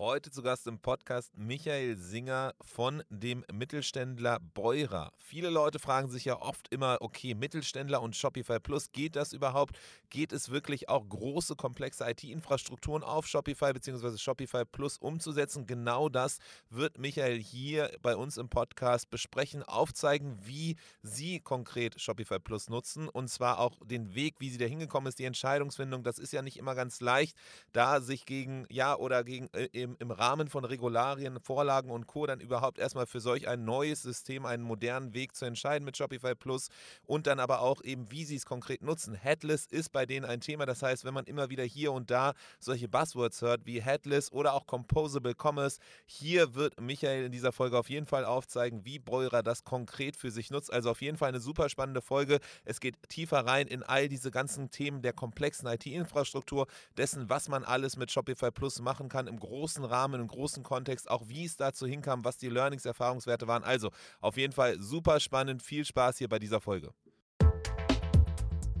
Heute zu Gast im Podcast Michael Singer von dem Mittelständler Beurer. Viele Leute fragen sich ja oft immer, okay, Mittelständler und Shopify Plus, geht das überhaupt? Geht es wirklich auch große, komplexe IT-Infrastrukturen auf Shopify bzw. Shopify Plus umzusetzen? Genau das wird Michael hier bei uns im Podcast besprechen, aufzeigen, wie Sie konkret Shopify Plus nutzen und zwar auch den Weg, wie Sie da hingekommen ist, die Entscheidungsfindung. Das ist ja nicht immer ganz leicht, da sich gegen ja oder gegen äh, im, im Rahmen von Regularien, Vorlagen und Co. dann überhaupt erstmal für solch ein neues System einen modernen Weg zu entscheiden mit Shopify Plus und dann aber auch eben, wie sie es konkret nutzen. Headless ist bei denen ein Thema. Das heißt, wenn man immer wieder hier und da solche Buzzwords hört wie Headless oder auch Composable Commerce, hier wird Michael in dieser Folge auf jeden Fall aufzeigen, wie Beurer das konkret für sich nutzt. Also auf jeden Fall eine super spannende Folge. Es geht tiefer rein in all diese ganzen Themen der komplexen IT-Infrastruktur, dessen, was man alles mit Shopify Plus machen kann im großen großen Rahmen, im großen Kontext, auch wie es dazu hinkam, was die Learnings, Erfahrungswerte waren. Also auf jeden Fall super spannend, viel Spaß hier bei dieser Folge.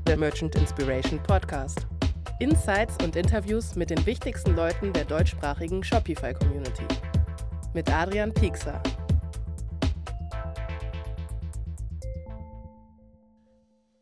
Der Merchant Inspiration Podcast. Insights und Interviews mit den wichtigsten Leuten der deutschsprachigen Shopify-Community. Mit Adrian Piekser.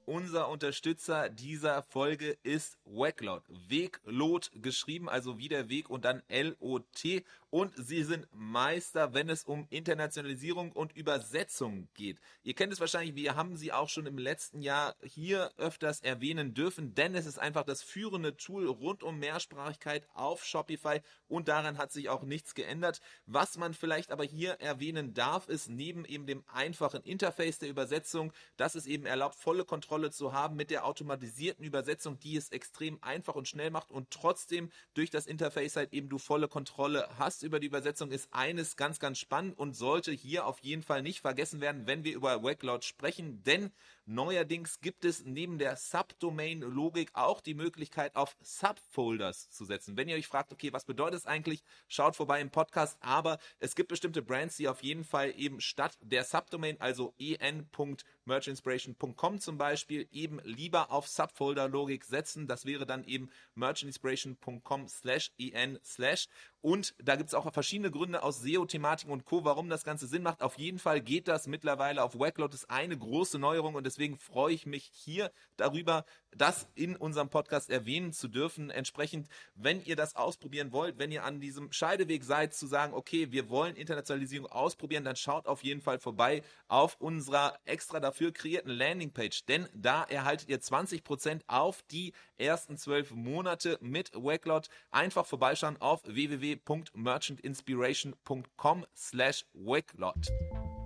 Unser Unterstützer dieser Folge ist Wacklot. Weglot geschrieben, also wie der Weg und dann L-O-T und sie sind Meister, wenn es um Internationalisierung und Übersetzung geht. Ihr kennt es wahrscheinlich, wir haben sie auch schon im letzten Jahr hier öfters erwähnen dürfen, denn es ist einfach das führende Tool rund um Mehrsprachigkeit auf Shopify und daran hat sich auch nichts geändert. Was man vielleicht aber hier erwähnen darf, ist neben eben dem einfachen Interface der Übersetzung, dass es eben erlaubt, volle Kontrolle zu haben mit der automatisierten Übersetzung, die es extrem einfach und schnell macht und trotzdem durch das Interface halt eben du volle Kontrolle hast über die Übersetzung ist eines ganz, ganz spannend und sollte hier auf jeden Fall nicht vergessen werden, wenn wir über Wacklord sprechen, denn neuerdings gibt es neben der Subdomain-Logik auch die Möglichkeit, auf Subfolders zu setzen. Wenn ihr euch fragt, okay, was bedeutet es eigentlich, schaut vorbei im Podcast, aber es gibt bestimmte Brands, die auf jeden Fall eben statt der Subdomain, also en.merchinspiration.com zum Beispiel, eben lieber auf Subfolder-Logik setzen. Das wäre dann eben merchinspiration.com slash en slash und da gibt es auch verschiedene Gründe aus SEO-Thematiken und Co., warum das Ganze Sinn macht. Auf jeden Fall geht das mittlerweile auf Wacklot. ist eine große Neuerung und deswegen freue ich mich hier darüber, das in unserem Podcast erwähnen zu dürfen. Entsprechend, wenn ihr das ausprobieren wollt, wenn ihr an diesem Scheideweg seid, zu sagen, okay, wir wollen Internationalisierung ausprobieren, dann schaut auf jeden Fall vorbei auf unserer extra dafür kreierten Landingpage, denn da erhaltet ihr 20% auf die ersten zwölf Monate mit Wacklot. Einfach vorbeischauen auf www www.merchantinspiration.com slash wacklot.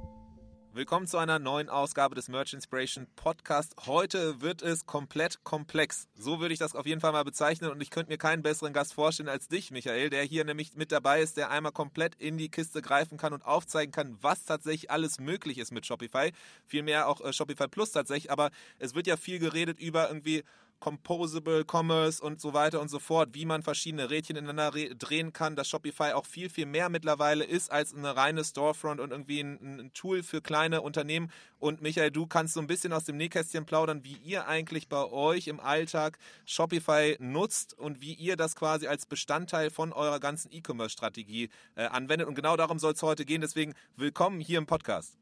Willkommen zu einer neuen Ausgabe des Merch Inspiration Podcast. Heute wird es komplett komplex. So würde ich das auf jeden Fall mal bezeichnen und ich könnte mir keinen besseren Gast vorstellen als dich, Michael, der hier nämlich mit dabei ist, der einmal komplett in die Kiste greifen kann und aufzeigen kann, was tatsächlich alles möglich ist mit Shopify. Vielmehr auch äh, Shopify Plus tatsächlich, aber es wird ja viel geredet über irgendwie Composable Commerce und so weiter und so fort, wie man verschiedene Rädchen ineinander drehen kann, dass Shopify auch viel, viel mehr mittlerweile ist als eine reine Storefront und irgendwie ein, ein, Tool für kleine Unternehmen. Und Michael, du kannst so ein bisschen aus dem Nähkästchen plaudern, wie ihr eigentlich bei euch im Alltag Shopify nutzt und wie ihr das quasi als Bestandteil von eurer ganzen E-Commerce-Strategie äh, anwendet. Und genau darum soll es heute gehen. Deswegen willkommen hier im Podcast.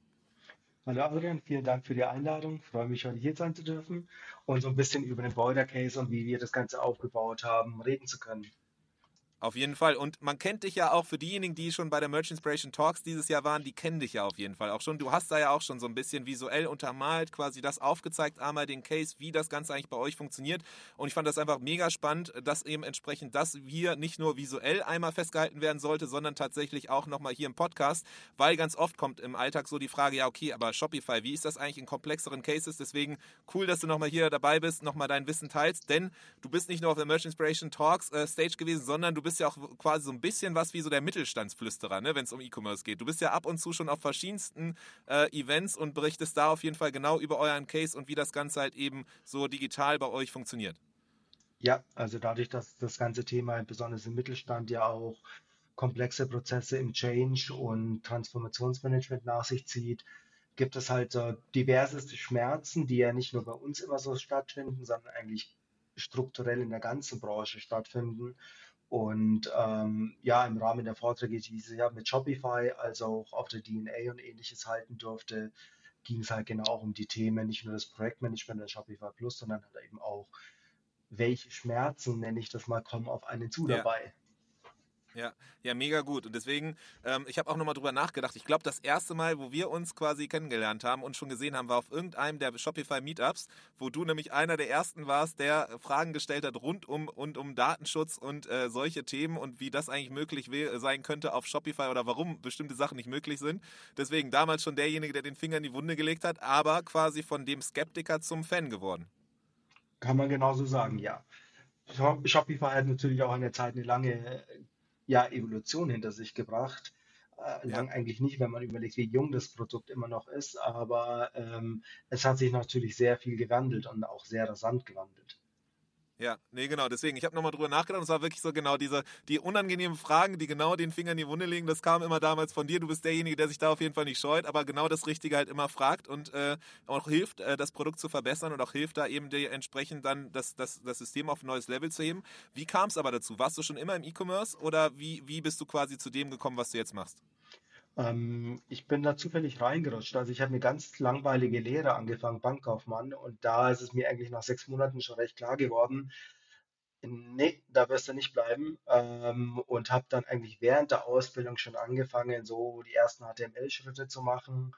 Hallo Adrian, vielen Dank für die Einladung. Ich freue mich, heute hier sein zu dürfen und so ein bisschen über den Border Case und wie wir das Ganze aufgebaut haben, reden zu können. Auf jeden Fall. Und man kennt dich ja auch für diejenigen, die schon bei der Merch Inspiration Talks dieses Jahr waren, die kennen dich ja auf jeden Fall auch schon. Du hast da ja auch schon so ein bisschen visuell untermalt, quasi das aufgezeigt, einmal den Case, wie das Ganze eigentlich bei euch funktioniert. Und ich fand das einfach mega spannend, dass eben entsprechend das hier nicht nur visuell einmal festgehalten werden sollte, sondern tatsächlich auch nochmal hier im Podcast, weil ganz oft kommt im Alltag so die Frage, ja, okay, aber Shopify, wie ist das eigentlich in komplexeren Cases? Deswegen cool, dass du nochmal hier dabei bist, nochmal dein Wissen teilst, denn du bist nicht nur auf der Merch Inspiration Talks äh, Stage gewesen, sondern du bist bist ja auch quasi so ein bisschen was wie so der Mittelstandsflüsterer, ne, wenn es um E-Commerce geht. Du bist ja ab und zu schon auf verschiedensten äh, Events und berichtest da auf jeden Fall genau über euren Case und wie das Ganze halt eben so digital bei euch funktioniert. Ja, also dadurch, dass das ganze Thema besonders im Mittelstand ja auch komplexe Prozesse im Change und Transformationsmanagement nach sich zieht, gibt es halt so diverseste Schmerzen, die ja nicht nur bei uns immer so stattfinden, sondern eigentlich strukturell in der ganzen Branche stattfinden. Und ähm, ja, im Rahmen der Vorträge, die ich ja mit Shopify als auch auf der DNA und ähnliches halten durfte, ging es halt genau auch um die Themen, nicht nur das Projektmanagement der Shopify Plus, sondern halt eben auch, welche Schmerzen, nenne ich das mal, kommen auf einen zu Ja. dabei. Ja, ja, mega gut. Und deswegen, ähm, ich habe auch nochmal drüber nachgedacht. Ich glaube, das erste Mal, wo wir uns quasi kennengelernt haben und schon gesehen haben, war auf irgendeinem der Shopify Meetups, wo du nämlich einer der ersten warst, der Fragen gestellt hat rund um und um Datenschutz und äh, solche Themen und wie das eigentlich möglich wär, sein könnte auf Shopify oder warum bestimmte Sachen nicht möglich sind. Deswegen damals schon derjenige, der den Finger in die Wunde gelegt hat, aber quasi von dem Skeptiker zum Fan geworden. Kann man genauso sagen, ja. Shop- Shopify hat natürlich auch eine Zeit eine lange äh, ja, Evolution hinter sich gebracht. Äh, lang eigentlich nicht, wenn man überlegt, wie jung das Produkt immer noch ist, aber ähm, es hat sich natürlich sehr viel gewandelt und auch sehr rasant gewandelt. Ja, nee, genau. Deswegen, ich habe nochmal drüber nachgedacht und es war wirklich so genau diese, die unangenehmen Fragen, die genau den Finger in die Wunde legen, das kam immer damals von dir. Du bist derjenige, der sich da auf jeden Fall nicht scheut, aber genau das Richtige halt immer fragt und äh, auch hilft, äh, das Produkt zu verbessern und auch hilft da eben entsprechend dann das, das, das System auf ein neues Level zu heben. Wie kam es aber dazu? Warst du schon immer im E-Commerce oder wie, wie bist du quasi zu dem gekommen, was du jetzt machst? Ähm, ich bin da zufällig reingerutscht. Also ich habe eine ganz langweilige Lehre angefangen, Bankkaufmann, und da ist es mir eigentlich nach sechs Monaten schon recht klar geworden, nee, da wirst du nicht bleiben. Ähm, und habe dann eigentlich während der Ausbildung schon angefangen, so die ersten HTML-Schritte zu machen,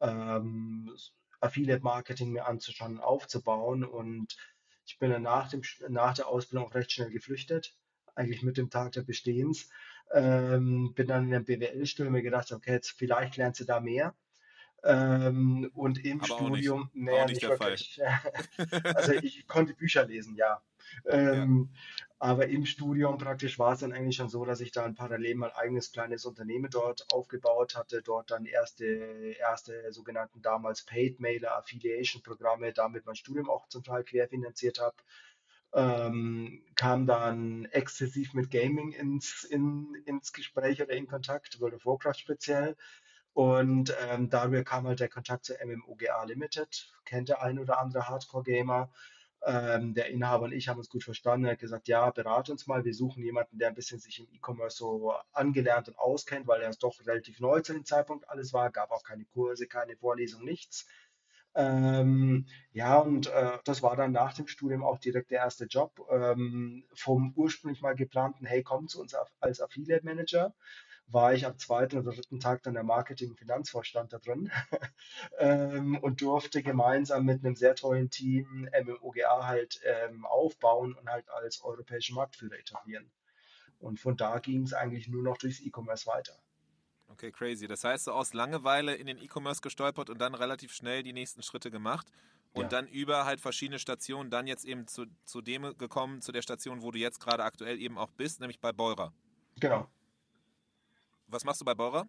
ähm, Affiliate-Marketing mir anzuschauen, aufzubauen. Und ich bin dann nach dem, nach der Ausbildung auch recht schnell geflüchtet, eigentlich mit dem Tag des Bestehens. Ähm, bin dann in den BWL-Studium mir gedacht, okay, jetzt vielleicht lernst du da mehr. Ähm, und im Aber nicht. Studium, naja, nicht nicht der Fall. wirklich. Also ich konnte Bücher lesen, ja. Ähm, aber im Studium praktisch war es dann eigentlich schon so, dass ich dann parallel mein eigenes kleines Unternehmen dort aufgebaut hatte, dort dann erste, erste sogenannten damals Paid Mailer Affiliation Programme, damit mein Studium auch zum Teil querfinanziert habe. Ähm, kam dann exzessiv mit Gaming ins, in, ins Gespräch oder in Kontakt, World of Warcraft speziell. Und ähm, darüber kam halt der Kontakt zu MMOGA Limited, kennt der ein oder andere Hardcore-Gamer. Ähm, der Inhaber und ich haben uns gut verstanden. Er hat gesagt, ja, berate uns mal. Wir suchen jemanden, der ein bisschen sich im E-Commerce so angelernt und auskennt, weil er es doch relativ neu zu dem Zeitpunkt alles war. Gab auch keine Kurse, keine Vorlesung, nichts. Ähm, ja, und äh, das war dann nach dem Studium auch direkt der erste Job. Ähm, vom ursprünglich mal geplanten, hey, komm zu uns als Affiliate Manager, war ich am zweiten oder dritten Tag dann der Marketing- und Finanzvorstand da drin ähm, und durfte gemeinsam mit einem sehr tollen Team MMOGA halt ähm, aufbauen und halt als europäischen Marktführer etablieren. Und von da ging es eigentlich nur noch durchs E-Commerce weiter. Okay, crazy. Das heißt, so aus Langeweile in den E-Commerce gestolpert und dann relativ schnell die nächsten Schritte gemacht und Ja. dann über halt verschiedene Stationen dann jetzt eben zu, zu dem gekommen, zu der Station, wo du jetzt gerade aktuell eben auch bist, nämlich bei Beurer. Genau. Was machst du bei Beurer?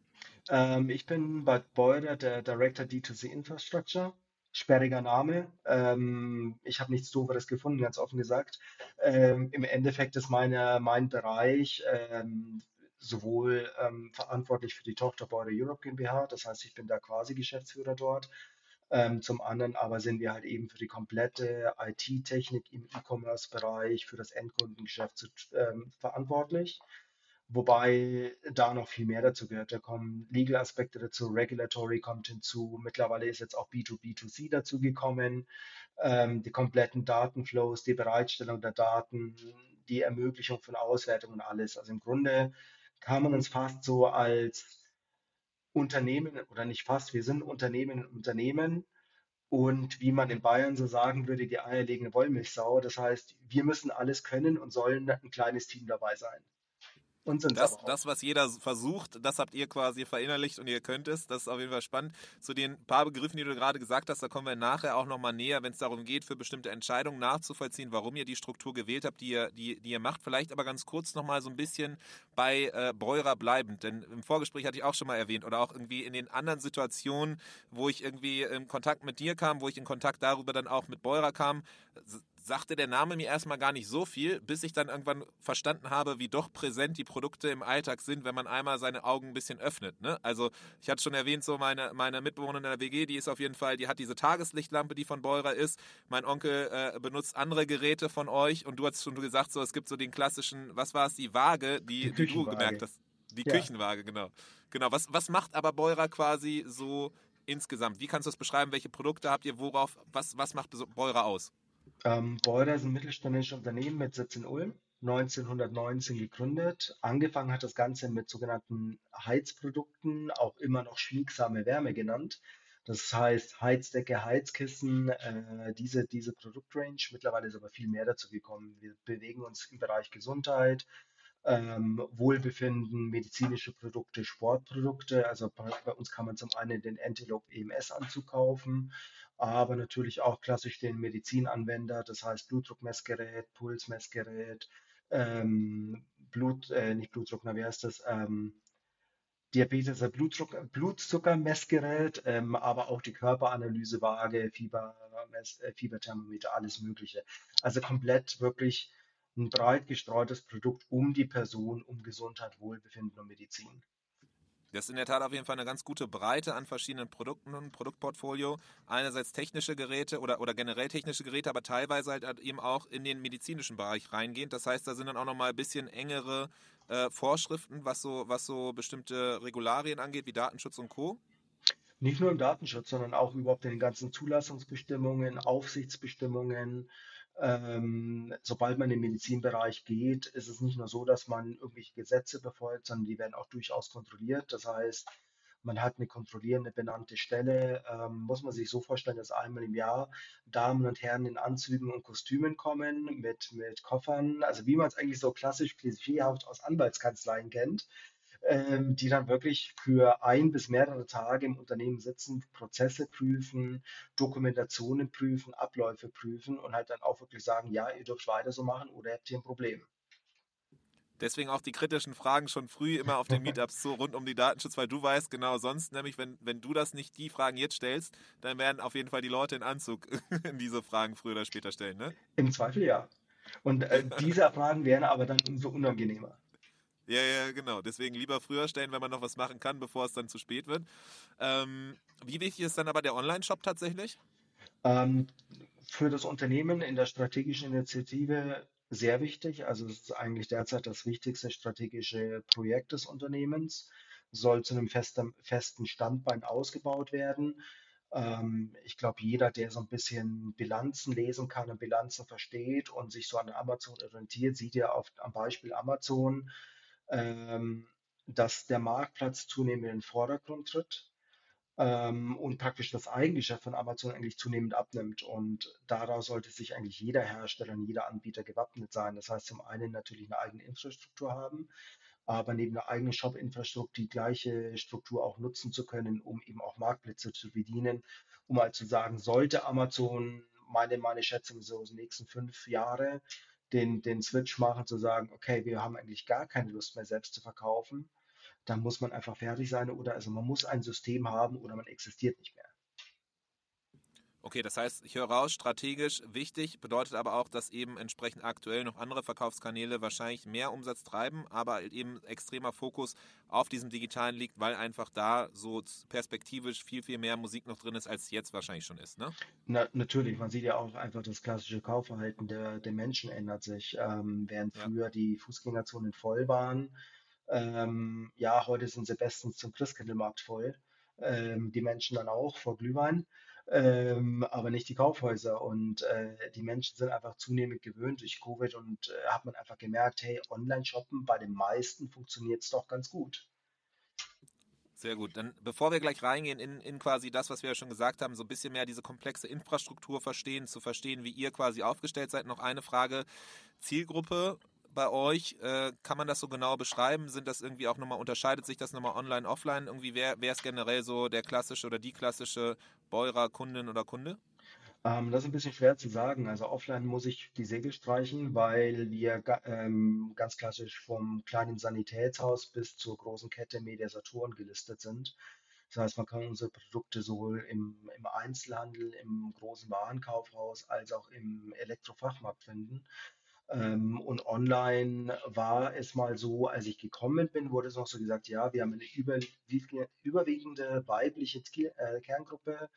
Ähm, ich bin bei Beurer der Director D2C Infrastructure. Sperriger Name. Ähm, ich habe nichts Dooferes gefunden, ganz offen gesagt. Ähm, Im Endeffekt ist meine, mein Bereich ähm, sowohl ähm, verantwortlich für die Tochter Beurer Europe GmbH, das heißt, ich bin da quasi Geschäftsführer dort. Ähm, zum anderen aber sind wir halt eben für die komplette IT-Technik im E-Commerce-Bereich, für das Endkundengeschäft zu, ähm, verantwortlich. Wobei da noch viel mehr dazu gehört. Da kommen Legal-Aspekte dazu, Regulatory kommt hinzu. Mittlerweile ist jetzt auch B2B2C dazu gekommen. Ähm, die kompletten Datenflows, die Bereitstellung der Daten, die Ermöglichung von Auswertungen, alles. Also im Grunde kann man uns fast so als Unternehmen oder nicht fast, wir sind Unternehmen in Unternehmen und wie man in Bayern so sagen würde, die eierlegende Wollmilchsau. Das heißt, wir müssen alles können und sollen ein kleines Team dabei sein. Und sind Das, das, was jeder versucht, das habt ihr quasi verinnerlicht und ihr könnt es. Das ist auf jeden Fall spannend. Zu den paar Begriffen, die du gerade gesagt hast, da kommen wir nachher auch nochmal näher, wenn es darum geht, für bestimmte Entscheidungen nachzuvollziehen, warum ihr die Struktur gewählt habt, die ihr, die, die ihr macht. Vielleicht aber ganz kurz nochmal so ein bisschen bei äh, Beurer bleibend. Denn im Vorgespräch hatte ich auch schon mal erwähnt oder auch irgendwie in den anderen Situationen, wo ich irgendwie in Kontakt mit dir kam, wo ich in Kontakt darüber dann auch mit Beurer kam, sagte der Name mir erstmal gar nicht so viel, bis ich dann irgendwann verstanden habe, wie doch präsent die Produkte im Alltag sind, wenn man einmal seine Augen ein bisschen öffnet. Ne? Also ich hatte schon erwähnt, so meine, meine Mitbewohnerin in der WG, die ist auf jeden Fall, die hat diese Tageslichtlampe, die von Beurer ist. Mein Onkel äh, benutzt andere Geräte von euch und du hast schon gesagt, so es gibt so den klassischen, was war es, die Waage, die, die, die du gemerkt hast. Die ja. Küchenwaage, genau. Genau. Was, was macht aber Beurer quasi so insgesamt? Wie kannst du das beschreiben? Welche Produkte habt ihr? Worauf? Was, was macht Beurer aus? Ähm, Beurer ist ein mittelständisches Unternehmen mit Sitz in Ulm, 1919 gegründet. Angefangen hat das Ganze mit sogenannten Heizprodukten, auch immer noch schmiegsame Wärme genannt. Das heißt Heizdecke, Heizkissen, äh, diese, diese Produktrange. Mittlerweile ist aber viel mehr dazu gekommen. Wir bewegen uns im Bereich Gesundheit, ähm, Wohlbefinden, medizinische Produkte, Sportprodukte. Also bei, uns kann man zum einen den Antelope EMS-Anzug kaufen, aber natürlich auch klassisch den Medizinanwender, das heißt Blutdruckmessgerät, Pulsmessgerät, ähm, Blut, äh, nicht Blutdruck, na, wie heißt das? Ähm, Diabetes, äh, Blutdruck, Blutzuckermessgerät, ähm, aber auch die Körperanalysewaage, Fieber, äh, Fieberthermometer, alles Mögliche. Also komplett wirklich ein breit gestreutes Produkt um die Person, um Gesundheit, Wohlbefinden und Medizin. Das ist in der Tat auf jeden Fall eine ganz gute Breite an verschiedenen Produkten und Produktportfolio. Einerseits technische Geräte oder, oder generell technische Geräte, aber teilweise halt eben auch in den medizinischen Bereich reingehend. Das heißt, da sind dann auch nochmal ein bisschen engere äh, Vorschriften, was so, was so bestimmte Regularien angeht, wie Datenschutz und Co. Nicht nur im Datenschutz, sondern auch überhaupt in den ganzen Zulassungsbestimmungen, Aufsichtsbestimmungen, ähm, sobald man in den Medizinbereich geht, ist es nicht nur so, dass man irgendwelche Gesetze befolgt, sondern die werden auch durchaus kontrolliert. Das heißt, man hat eine kontrollierende benannte Stelle. Ähm, muss man sich so vorstellen, dass einmal im Jahr Damen und Herren in Anzügen und Kostümen kommen mit, mit Koffern, also wie man es eigentlich so klassisch klischeehaft aus Anwaltskanzleien kennt, ähm, die dann wirklich für ein bis mehrere Tage im Unternehmen sitzen, Prozesse prüfen, Dokumentationen prüfen, Abläufe prüfen und halt dann auch wirklich sagen, ja, ihr dürft weiter so machen oder habt hier ein Problem. Deswegen auch die kritischen Fragen schon früh immer auf den Meetups so rund um die Datenschutz, weil du weißt genau sonst, nämlich wenn, wenn du das nicht die Fragen jetzt stellst, dann werden auf jeden Fall die Leute in Anzug diese Fragen früher oder später stellen, ne? Im Zweifel ja. Und äh, diese Fragen wären aber dann umso unangenehmer. Ja, ja, genau. Deswegen lieber früher stellen, wenn man noch was machen kann, bevor es dann zu spät wird. Ähm, wie wichtig ist dann aber der Online-Shop tatsächlich? Ähm, für das Unternehmen in der strategischen Initiative sehr wichtig. Also es ist eigentlich derzeit das wichtigste strategische Projekt des Unternehmens. Soll zu einem festen, festen Standbein ausgebaut werden. Ähm, ich glaube, jeder, der so ein bisschen Bilanzen lesen kann und Bilanzen versteht und sich so an Amazon orientiert, sieht ja auf, am Beispiel Amazon, ähm, dass der Marktplatz zunehmend in den Vordergrund tritt ähm, und praktisch das Eigengeschäft von Amazon eigentlich zunehmend abnimmt. Und daraus sollte sich eigentlich jeder Hersteller und jeder Anbieter gewappnet sein. Das heißt, zum einen natürlich eine eigene Infrastruktur haben, aber neben der eigenen Shop-Infrastruktur die gleiche Struktur auch nutzen zu können, um eben auch Marktplätze zu bedienen, um halt zu sagen, sollte Amazon meine, meine Schätzung so die nächsten fünf Jahre den, den Switch machen, zu sagen, okay, wir haben eigentlich gar keine Lust mehr selbst zu verkaufen, dann muss man einfach fertig sein oder also man muss ein System haben oder man existiert nicht mehr. Okay, das heißt, ich höre raus, strategisch wichtig, bedeutet aber auch, dass eben entsprechend aktuell noch andere Verkaufskanäle wahrscheinlich mehr Umsatz treiben, aber eben extremer Fokus auf diesem Digitalen liegt, weil einfach da so perspektivisch viel, viel mehr Musik noch drin ist, als jetzt wahrscheinlich schon ist, ne? Na, natürlich, man sieht ja auch einfach das klassische Kaufverhalten der, der Menschen ändert sich. Ähm, während ja. früher die Fußgängerzonen voll waren, ähm, ja, heute sind sie bestens zum Christkindlmarkt voll. Ähm, die Menschen dann auch vor Glühwein ähm, aber nicht die Kaufhäuser. Und äh, die Menschen sind einfach zunehmend gewöhnt durch Covid und äh, hat man einfach gemerkt, hey, Online-Shoppen bei den meisten funktioniert es doch ganz gut. Sehr gut. Dann, bevor wir gleich reingehen in, in quasi das, was wir ja schon gesagt haben, so ein bisschen mehr diese komplexe Infrastruktur verstehen, zu verstehen, wie ihr quasi aufgestellt seid, noch eine Frage. Zielgruppe, bei euch? Äh, kann man das so genau beschreiben? Sind das irgendwie auch nochmal, unterscheidet sich das nochmal online, offline? Irgendwie, wer, wer ist generell so der klassische oder die klassische Beurer Kundin oder Kunde? Ähm, das ist ein bisschen schwer zu sagen. Also offline muss ich die Segel streichen, weil wir ähm, ganz klassisch vom kleinen Sanitätshaus bis zur großen Kette Media Saturn gelistet sind. Das heißt, man kann unsere Produkte sowohl im, im Einzelhandel, im großen Warenkaufhaus als auch im Elektrofachmarkt finden. Ähm, und online war es mal so, als ich gekommen bin, wurde es noch so gesagt, ja, wir haben eine über, überwiegende weibliche äh, Kerngruppe,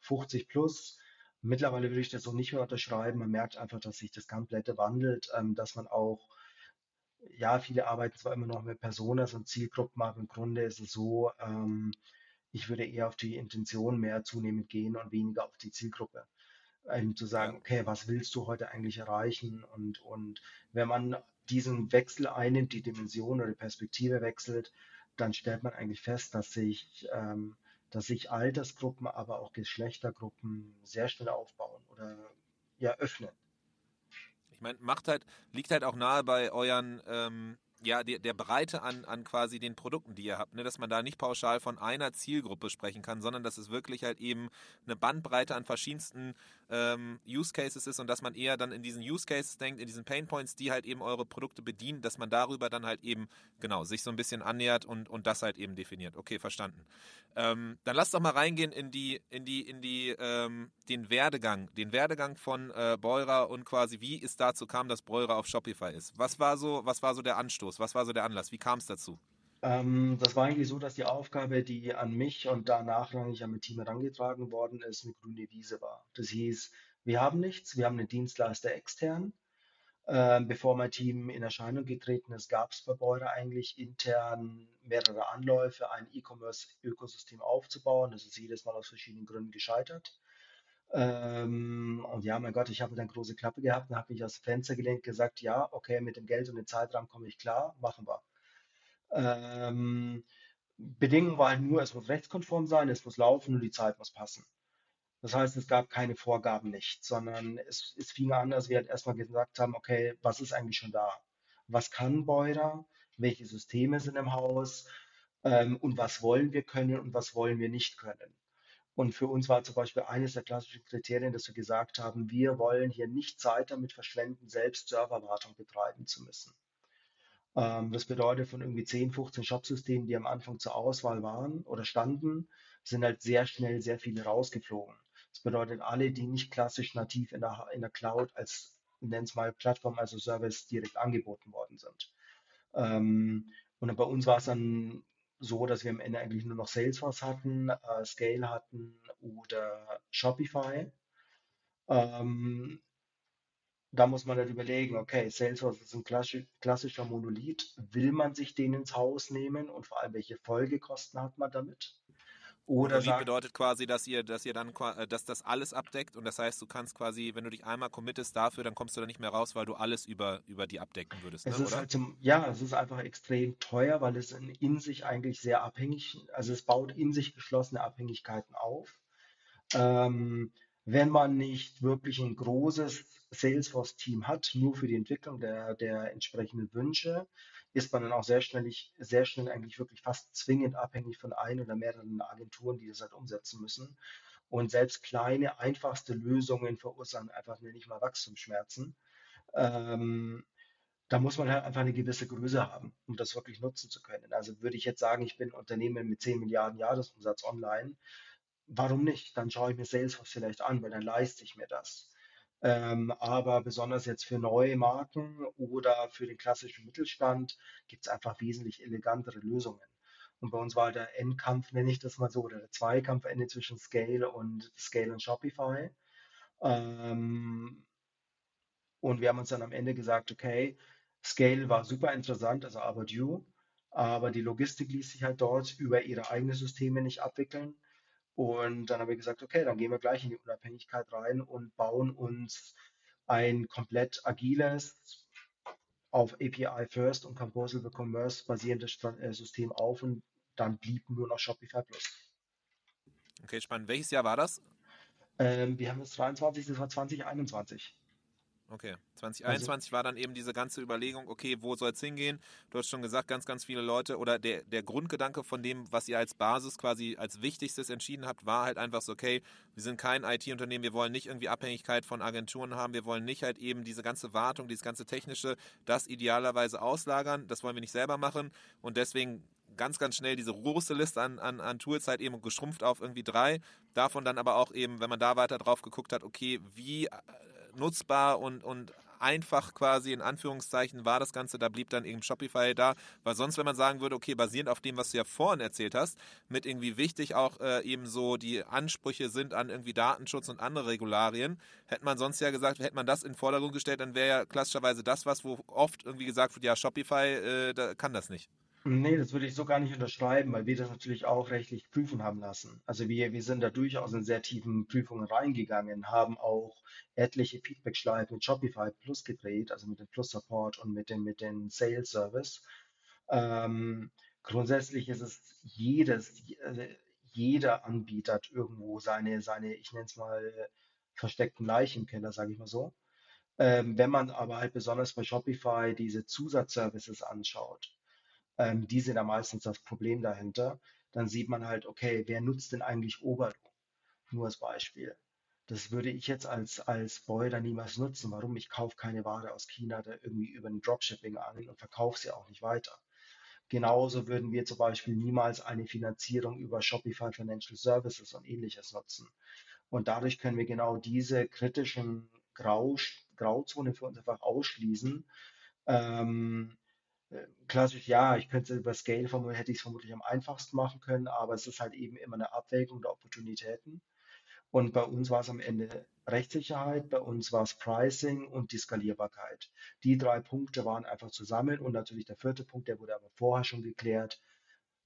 50 plus. Mittlerweile würde ich das so nicht mehr unterschreiben. Man merkt einfach, dass sich das komplette wandelt, ähm, dass man auch, ja, viele arbeiten zwar immer noch mit Personas und Zielgruppen, aber im Grunde ist es so, ähm, ich würde eher auf die Intention mehr zunehmend gehen und weniger auf die Zielgruppe eben zu sagen, okay, was willst du heute eigentlich erreichen? Und, und wenn man diesen Wechsel einnimmt, die Dimension oder die Perspektive wechselt, dann stellt man eigentlich fest, dass sich, ähm, dass sich Altersgruppen, aber auch Geschlechtergruppen sehr schnell aufbauen oder ja öffnen. Ich meine, macht halt, liegt halt auch nahe bei euren ähm, ja, der, der Breite an, an quasi den Produkten, die ihr habt, ne? dass man da nicht pauschal von einer Zielgruppe sprechen kann, sondern dass es wirklich halt eben eine Bandbreite an verschiedensten ähm, Use Cases ist und dass man eher dann in diesen Use Cases denkt, in diesen Pain Points, die halt eben eure Produkte bedienen, dass man darüber dann halt eben, genau, sich so ein bisschen annähert und, und das halt eben definiert. Okay, verstanden. Ähm, dann lass doch mal reingehen in die, in die, in die, ähm, den Werdegang, den Werdegang von äh, Beurer und quasi, wie es dazu kam, dass Beurer auf Shopify ist. Was war so, was war so der Anstoß? Was war so der Anlass? Wie kam es dazu? Ähm, das war eigentlich so, dass die Aufgabe, die an mich und danach eigentlich an mein Team herangetragen worden ist, eine grüne Wiese war. Das hieß, wir haben nichts, wir haben einen Dienstleister extern. Ähm, bevor mein Team in Erscheinung getreten ist, gab es bei Beurer eigentlich intern mehrere Anläufe, ein E-Commerce-Ökosystem aufzubauen. Das ist jedes Mal aus verschiedenen Gründen gescheitert. Ähm, und ja, mein Gott, ich habe dann große Klappe gehabt und habe mich aus dem Fenster gelehnt, gesagt, ja, okay, mit dem Geld und dem Zeitrahmen komme ich klar, machen wir. Ähm, Bedingung war nur, es muss rechtskonform sein, es muss laufen und die Zeit muss passen. Das heißt, es gab keine Vorgaben nicht, sondern es, es fing an, dass wir halt erstmal gesagt haben, okay, was ist eigentlich schon da? Was kann Beurer? Welche Systeme sind im Haus? Ähm, und was wollen wir können und was wollen wir nicht können? Und für uns war zum Beispiel eines der klassischen Kriterien, dass wir gesagt haben, wir wollen hier nicht Zeit damit verschwenden, selbst Serverwartung betreiben zu müssen. Ähm, das bedeutet, von irgendwie 10, 15 Shopsystemen, die am Anfang zur Auswahl waren oder standen, sind halt sehr schnell sehr viele rausgeflogen. Das bedeutet, alle, die nicht klassisch nativ in der, in der Cloud als, nennen es mal, Plattform, also Service direkt angeboten worden sind. Ähm, und bei uns war es dann so, dass wir am Ende eigentlich nur noch Salesforce hatten, äh, Scale hatten oder Shopify. Ähm, da muss man halt überlegen, okay, Salesforce ist ein klassischer Monolith. Will man sich den ins Haus nehmen und vor allem welche Folgekosten hat man damit? Oder Monolith bedeutet quasi, dass ihr, dass ihr dann, äh, dass das alles abdeckt und das heißt, du kannst quasi, wenn du dich einmal committest dafür, dann kommst du da nicht mehr raus, weil du alles über, über die abdecken würdest. Es ne, ist halt zum, ja, es ist einfach extrem teuer, weil es in, in sich eigentlich sehr abhängig, also es baut in sich geschlossene Abhängigkeiten auf. Ähm, wenn man nicht wirklich ein großes Salesforce-Team hat, nur für die Entwicklung der, der entsprechenden Wünsche, ist man dann auch sehr schnell, sehr schnell eigentlich wirklich fast zwingend abhängig von ein oder mehreren Agenturen, die das halt umsetzen müssen. Und selbst kleine, einfachste Lösungen verursachen einfach nicht mal Wachstumsschmerzen. Ähm, da muss man halt einfach eine gewisse Größe haben, um das wirklich nutzen zu können. Also würde ich jetzt sagen, ich bin ein Unternehmen mit 10 Milliarden Jahresumsatz online, warum nicht? Dann schaue ich mir Salesforce vielleicht an, weil dann leiste ich mir das. Ähm, aber besonders jetzt für neue Marken oder für den klassischen Mittelstand gibt es einfach wesentlich elegantere Lösungen. Und bei uns war der Endkampf, nenne ich das mal so, oder der Zweikampfende zwischen Scale und Scale und Shopify. Ähm, und wir haben uns dann am Ende gesagt, okay, Scale war super interessant, also About You, aber die Logistik ließ sich halt dort über ihre eigenen Systeme nicht abwickeln. Und dann haben wir gesagt, okay, dann gehen wir gleich in die Unabhängigkeit rein und bauen uns ein komplett agiles, auf API First und Composable Commerce basierendes äh, System auf und dann blieb nur noch Shopify Plus. Okay, spannend. Welches Jahr war das? Ähm, wir haben das 23, das war 2021. Okay, 2021 also, war dann eben diese ganze Überlegung, okay, wo soll es hingehen? Du hast schon gesagt, ganz, ganz viele Leute oder der, der Grundgedanke von dem, was ihr als Basis quasi als Wichtigstes entschieden habt, war halt einfach so, okay, wir sind kein IT-Unternehmen, wir wollen nicht irgendwie Abhängigkeit von Agenturen haben, wir wollen nicht halt eben diese ganze Wartung, dieses ganze Technische, das idealerweise auslagern, das wollen wir nicht selber machen und deswegen ganz, ganz schnell diese große Liste an, an, an Tools halt eben geschrumpft auf irgendwie drei. Davon dann aber auch eben, wenn man da weiter drauf geguckt hat, okay, wie nutzbar und, und einfach quasi in Anführungszeichen war das Ganze, da blieb dann eben Shopify da, weil sonst, wenn man sagen würde, okay, basierend auf dem, was du ja vorhin erzählt hast, mit irgendwie wichtig auch äh, eben so die Ansprüche sind an irgendwie Datenschutz und andere Regularien, hätte man sonst ja gesagt, hätte man das in Vordergrund gestellt, dann wäre ja klassischerweise das, was wo oft irgendwie gesagt wird, ja, Shopify äh, da kann das nicht. Nee, das würde ich so gar nicht unterschreiben, weil wir das natürlich auch rechtlich prüfen haben lassen. Also wir, wir sind da durchaus in sehr tiefen Prüfungen reingegangen, haben auch etliche Feedback-Schleifen mit Shopify Plus gedreht, also mit dem Plus Support und mit dem, mit dem Sales Service. Ähm, grundsätzlich ist es jedes, äh, jeder Anbieter hat irgendwo seine, seine, ich nenne es mal, versteckten Leichen im Keller, sage ich mal so. Ähm, wenn man aber halt besonders bei Shopify diese Zusatzservices anschaut, ähm, die sind ja meistens das Problem dahinter. Dann sieht man halt, okay, wer nutzt denn eigentlich Oberlo? Nur als Beispiel. Das würde ich jetzt als, als Boiler niemals nutzen. Warum? Ich kaufe keine Ware aus China da irgendwie über ein Dropshipping an und verkaufe sie auch nicht weiter. Genauso würden wir zum Beispiel niemals eine Finanzierung über Shopify Financial Services und ähnliches nutzen. Und dadurch können wir genau diese kritischen Grau, Grauzonen für uns einfach ausschließen. Ähm, klassisch, ja, ich könnte es über Scale formulieren, hätte ich es vermutlich am einfachsten machen können, aber es ist halt eben immer eine Abwägung der Opportunitäten. Und bei uns war es am Ende Rechtssicherheit, bei uns war es Pricing und die Skalierbarkeit. Die drei Punkte waren einfach zusammen und natürlich der vierte Punkt, der wurde aber vorher schon geklärt.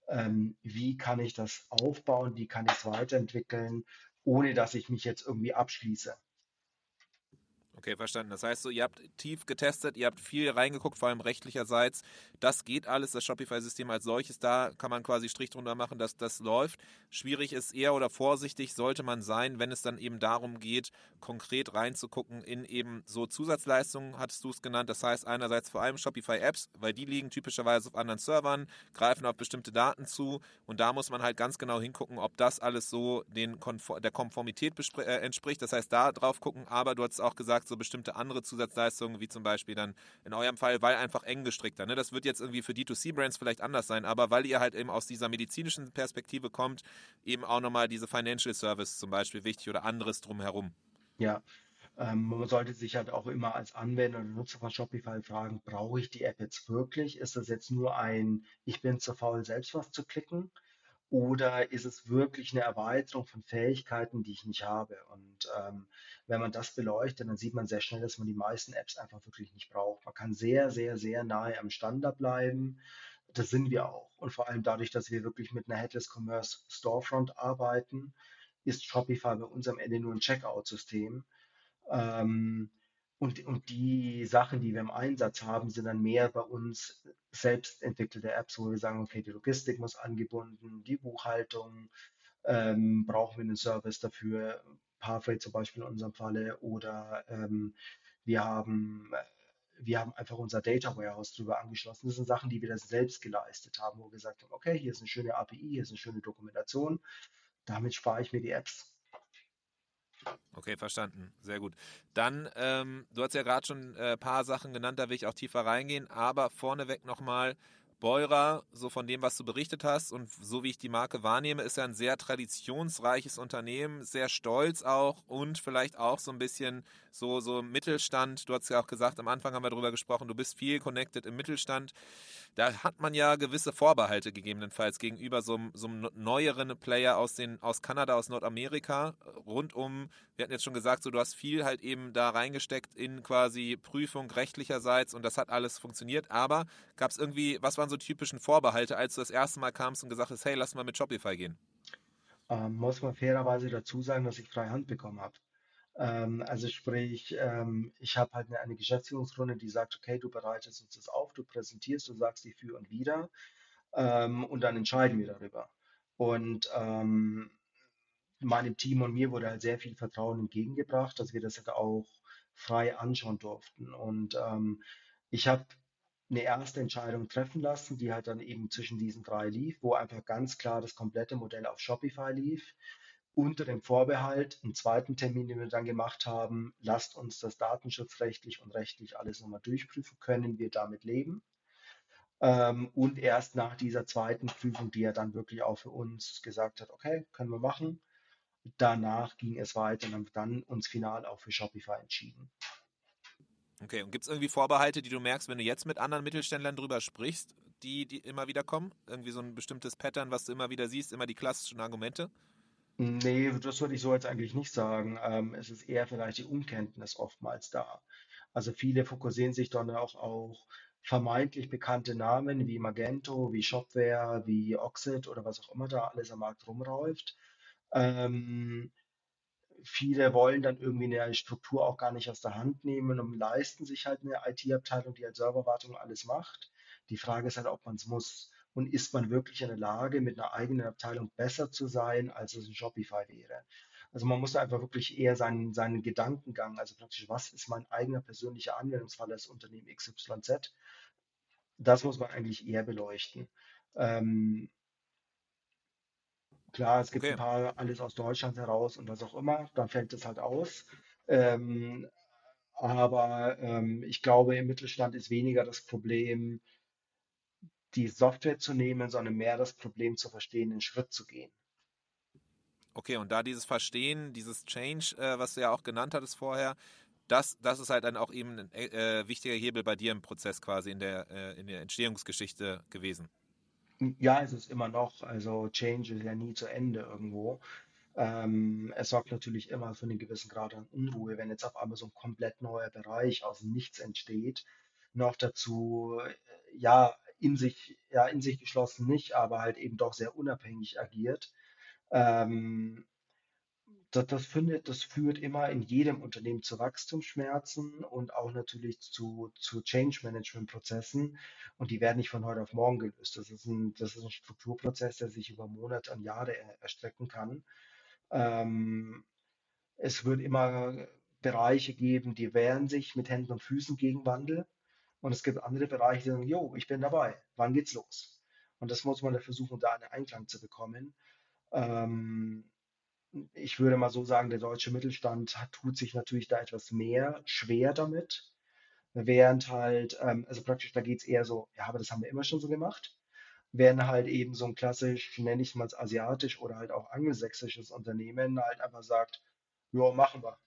Ähm, wie kann ich das aufbauen? Wie kann ich es weiterentwickeln, ohne dass ich mich jetzt irgendwie abschließe? Okay, verstanden. Das heißt so, ihr habt tief getestet, ihr habt viel reingeguckt, vor allem rechtlicherseits. Das geht alles, das Shopify-System als solches, da kann man quasi Strich drunter machen, dass das läuft. Schwierig ist eher oder vorsichtig sollte man sein, wenn es dann eben darum geht, konkret reinzugucken in eben so Zusatzleistungen, hattest du es genannt. Das heißt einerseits vor allem Shopify-Apps, weil die liegen typischerweise auf anderen Servern, greifen auf bestimmte Daten zu und da muss man halt ganz genau hingucken, ob das alles so den der Konformität äh, entspricht. Das heißt, da drauf gucken, aber du hast auch gesagt, so bestimmte andere Zusatzleistungen, wie zum Beispiel dann in eurem Fall, weil einfach eng gestrickter. Ne? Das wird jetzt irgendwie für D2C-Brands vielleicht anders sein, aber weil ihr halt eben aus dieser medizinischen Perspektive kommt, eben auch nochmal diese Financial Service zum Beispiel wichtig oder anderes drumherum. Ja, ähm, man sollte sich halt auch immer als Anwender oder Nutzer von Shopify fragen, brauche ich die App jetzt wirklich? Ist das jetzt nur ein, ich bin zu faul, selbst was zu klicken? Oder ist es wirklich eine Erweiterung von Fähigkeiten, die ich nicht habe? Und ähm, wenn man das beleuchtet, dann sieht man sehr schnell, dass man die meisten Apps einfach wirklich nicht braucht. Man kann sehr, sehr, sehr nahe am Standard bleiben. Das sind wir auch. Und vor allem dadurch, dass wir wirklich mit einer Headless Commerce Storefront arbeiten, ist Shopify bei uns am Ende nur ein Checkout-System. Ähm, und, und die Sachen, die wir im Einsatz haben, sind dann mehr bei uns selbst entwickelte Apps, wo wir sagen, okay, die Logistik muss angebunden, die Buchhaltung, ähm, brauchen wir einen Service dafür, Pathway zum Beispiel in unserem Falle, oder ähm, wir haben wir haben einfach unser Data Warehouse drüber angeschlossen. Das sind Sachen, die wir das selbst geleistet haben, wo wir gesagt haben, okay, hier ist eine schöne API, hier ist eine schöne Dokumentation. Damit spare ich mir die Apps. Okay, verstanden. Sehr gut. Dann, ähm, du hast ja gerade schon ein äh, paar Sachen genannt, da will ich auch tiefer reingehen, aber vorneweg nochmal, Beurer, so von dem, was du berichtet hast und so wie ich die Marke wahrnehme, ist ja ein sehr traditionsreiches Unternehmen, sehr stolz auch und vielleicht auch so ein bisschen so, so Mittelstand. Du hast ja auch gesagt, am Anfang haben wir darüber gesprochen, du bist viel connected im Mittelstand da hat man ja gewisse Vorbehalte gegebenenfalls gegenüber so, so einem neueren Player aus, den, aus Kanada, aus Nordamerika, rund um, wir hatten jetzt schon gesagt, so du hast viel halt eben da reingesteckt in quasi Prüfung rechtlicherseits und das hat alles funktioniert, aber gab es irgendwie, was waren so typischen Vorbehalte, als du das erste Mal kamst und gesagt hast, hey, lass mal mit Shopify gehen? Ähm, muss man fairerweise dazu sagen, dass ich freie Hand bekommen habe. Ähm, also sprich, ähm, ich habe halt eine, eine, Geschäftsführungsrunde, die sagt, okay, du bereitest uns das auf, du präsentierst, du sagst die für und wieder ähm, und dann entscheiden wir darüber. Und ähm, meinem Team und mir wurde halt sehr viel Vertrauen entgegengebracht, dass wir das halt auch frei anschauen durften. Und ähm, ich habe eine erste Entscheidung treffen lassen, die halt dann eben zwischen diesen drei lief, wo einfach ganz klar das komplette Modell auf Shopify lief unter dem Vorbehalt, einen zweiten Termin, den wir dann gemacht haben, lasst uns das datenschutzrechtlich und rechtlich alles nochmal durchprüfen, können wir damit leben. Ähm, und erst nach dieser zweiten Prüfung, die er dann wirklich auch für uns gesagt hat, okay, können wir machen. Danach ging es weiter und haben dann uns final auch für Shopify entschieden. Okay, und gibt es irgendwie Vorbehalte, die du merkst, wenn du jetzt mit anderen Mittelständlern drüber sprichst, die, die immer wieder kommen? Irgendwie so ein bestimmtes Pattern, was du immer wieder siehst, immer die klassischen Argumente? Nee, das würde ich so jetzt eigentlich nicht sagen. Ähm, es ist eher vielleicht die Unkenntnis oftmals da. Also viele fokussieren sich dann auch auf vermeintlich bekannte Namen wie Magento, wie Shopware, wie Oxid oder was auch immer da alles am Markt rumläuft. Ähm, viele wollen dann irgendwie eine Struktur auch gar nicht aus der Hand nehmen und leisten sich halt eine IT-Abteilung, die halt Serverwartung alles macht. Die Frage ist halt, ob man es muss. Und ist man wirklich in der Lage, mit einer eigenen Abteilung besser zu sein, als es ein Shopify wäre? Also man muss einfach wirklich eher seinen, seinen Gedankengang, also praktisch, was ist mein eigener persönlicher Anwendungsfall als Unternehmen XYZ? Das muss man eigentlich eher beleuchten. Ähm, Klar, es gibt Okay. ein paar alles aus Deutschland heraus und was auch immer, dann fällt es halt aus. Ähm, aber ähm, ich glaube, im Mittelstand ist weniger das Problem, die Software zu nehmen, sondern mehr das Problem zu verstehen, den Schritt zu gehen. Okay, und da dieses Verstehen, dieses Change, äh, was du ja auch genannt hattest vorher, das, das ist halt dann auch eben ein äh, wichtiger Hebel bei dir im Prozess quasi in der, äh, in der Entstehungsgeschichte gewesen. Ja, es ist immer noch, also Change ist ja nie zu Ende irgendwo. Ähm, es sorgt natürlich immer für einen gewissen Grad an Unruhe, wenn jetzt auf einmal so ein komplett neuer Bereich aus dem Nichts entsteht. Noch dazu, äh, ja, in sich, ja, in sich geschlossen nicht, aber halt eben doch sehr unabhängig agiert. Ähm, das, das, findet, das führt immer in jedem Unternehmen zu Wachstumsschmerzen und auch natürlich zu, zu Change-Management-Prozessen. Und die werden nicht von heute auf morgen gelöst. Das ist ein, das ist ein Strukturprozess, der sich über Monate und Jahre er, erstrecken kann. Ähm, es wird immer Bereiche geben, die wehren sich mit Händen und Füßen gegen Wandel. Und es gibt andere Bereiche, die sagen, jo, ich bin dabei, wann geht's los? Und das muss man da versuchen, da einen Einklang zu bekommen. Ähm, ich würde mal so sagen, der deutsche Mittelstand tut sich natürlich da etwas mehr schwer damit, während halt, ähm, also praktisch da geht es eher so, ja, aber das haben wir immer schon so gemacht, während halt eben so ein klassisch, nenne ich es mal asiatisch oder halt auch angelsächsisches Unternehmen halt einfach sagt, ja, machen wir.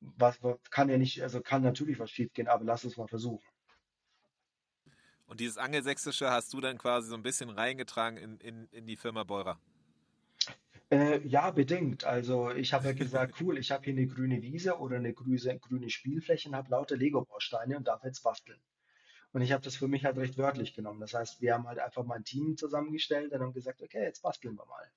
Was, was kann ja nicht, also kann natürlich was schiefgehen, aber lass es mal versuchen. Und dieses Angelsächsische hast du dann quasi so ein bisschen reingetragen in, in, in die Firma Beurer. Äh, ja, bedingt. Also ich habe ja gesagt, cool, ich habe hier eine grüne Wiese oder eine grüne, grüne Spielfläche und habe lauter Lego-Bausteine und darf jetzt basteln. Und ich habe das für mich halt recht wörtlich genommen. Das heißt, wir haben halt einfach mal ein Team zusammengestellt und haben gesagt, okay, jetzt basteln wir mal.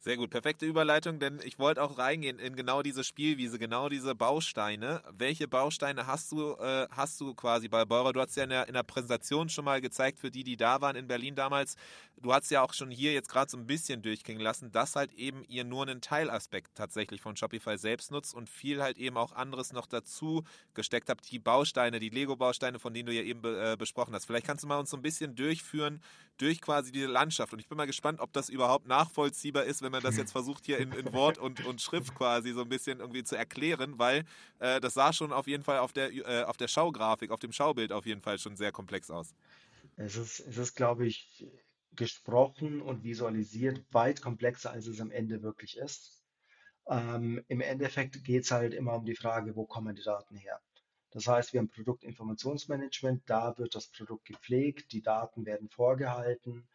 Sehr gut, perfekte Überleitung, denn ich wollte auch reingehen in genau diese Spielwiese, genau diese Bausteine. Welche Bausteine hast du, äh, hast du quasi bei Beurer? Du hast ja in der, in der Präsentation schon mal gezeigt, für die, die da waren in Berlin damals. Du hast ja auch schon hier jetzt gerade so ein bisschen durchgehen lassen, dass halt eben ihr nur einen Teilaspekt tatsächlich von Shopify selbst nutzt und viel halt eben auch anderes noch dazu gesteckt habt. Die Bausteine, die Lego-Bausteine, von denen du ja eben be, äh, besprochen hast. Vielleicht kannst du mal uns so ein bisschen durchführen durch quasi diese Landschaft. Und ich bin mal gespannt, ob das überhaupt nachvollziehbar ist, wenn man das jetzt versucht, hier in, in Wort und, und Schrift quasi so ein bisschen irgendwie zu erklären, weil äh, das sah schon auf jeden Fall auf der, äh, auf der Schaugrafik, auf dem Schaubild auf jeden Fall schon sehr komplex aus. Es ist, es ist, glaube ich, gesprochen und visualisiert weit komplexer, als es am Ende wirklich ist. Ähm, Im Endeffekt geht es halt immer um die Frage, wo kommen die Daten her? Das heißt, wir haben Produktinformationsmanagement, da wird das Produkt gepflegt, die Daten werden vorgehalten.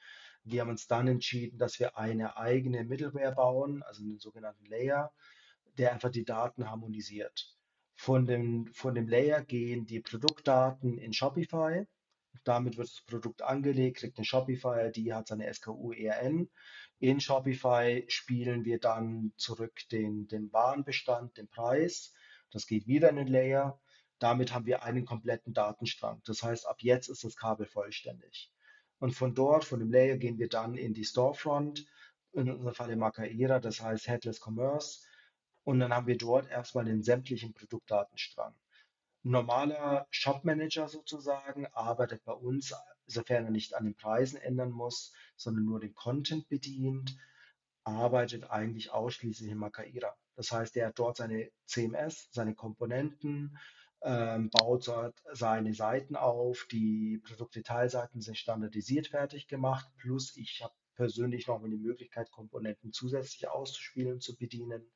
Wir haben uns dann entschieden, dass wir eine eigene Middleware bauen, also einen sogenannten Layer, der einfach die Daten harmonisiert. Von dem, von dem Layer gehen die Produktdaten in Shopify. Damit wird das Produkt angelegt, kriegt eine Shopify-ID, hat seine SKU-ERN. In Shopify spielen wir dann zurück den, den Warenbestand, den Preis. Das geht wieder in den Layer. Damit haben wir einen kompletten Datenstrang. Das heißt, ab jetzt ist das Kabel vollständig. Und von dort, von dem Layer, gehen wir dann in die Storefront, in unserem Fall in Macaira, das heißt Headless Commerce. Und dann haben wir dort erstmal den sämtlichen Produktdatenstrang. Normaler Shop-Manager sozusagen arbeitet bei uns, sofern er nicht an den Preisen ändern muss, sondern nur den Content bedient, arbeitet eigentlich ausschließlich in Macaira. Das heißt, er hat dort seine CMS, seine Komponenten, ähm, baut seine Seiten auf. Die Produktdetailseiten sind standardisiert fertig gemacht. Plus ich habe persönlich noch die Möglichkeit, Komponenten zusätzlich auszuspielen, zu bedienen.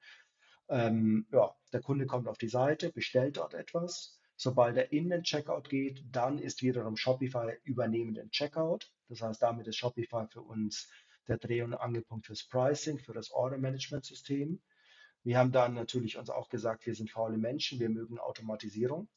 Ähm, ja, der Kunde kommt auf die Seite, bestellt dort etwas. Sobald er in den Checkout geht, dann ist wiederum Shopify übernehmend den Checkout. Das heißt, damit ist Shopify für uns der Dreh- und Angelpunkt fürs Pricing, für das Order-Management-System. Wir haben dann natürlich uns auch gesagt, wir sind faule Menschen, wir mögen Automatisierung.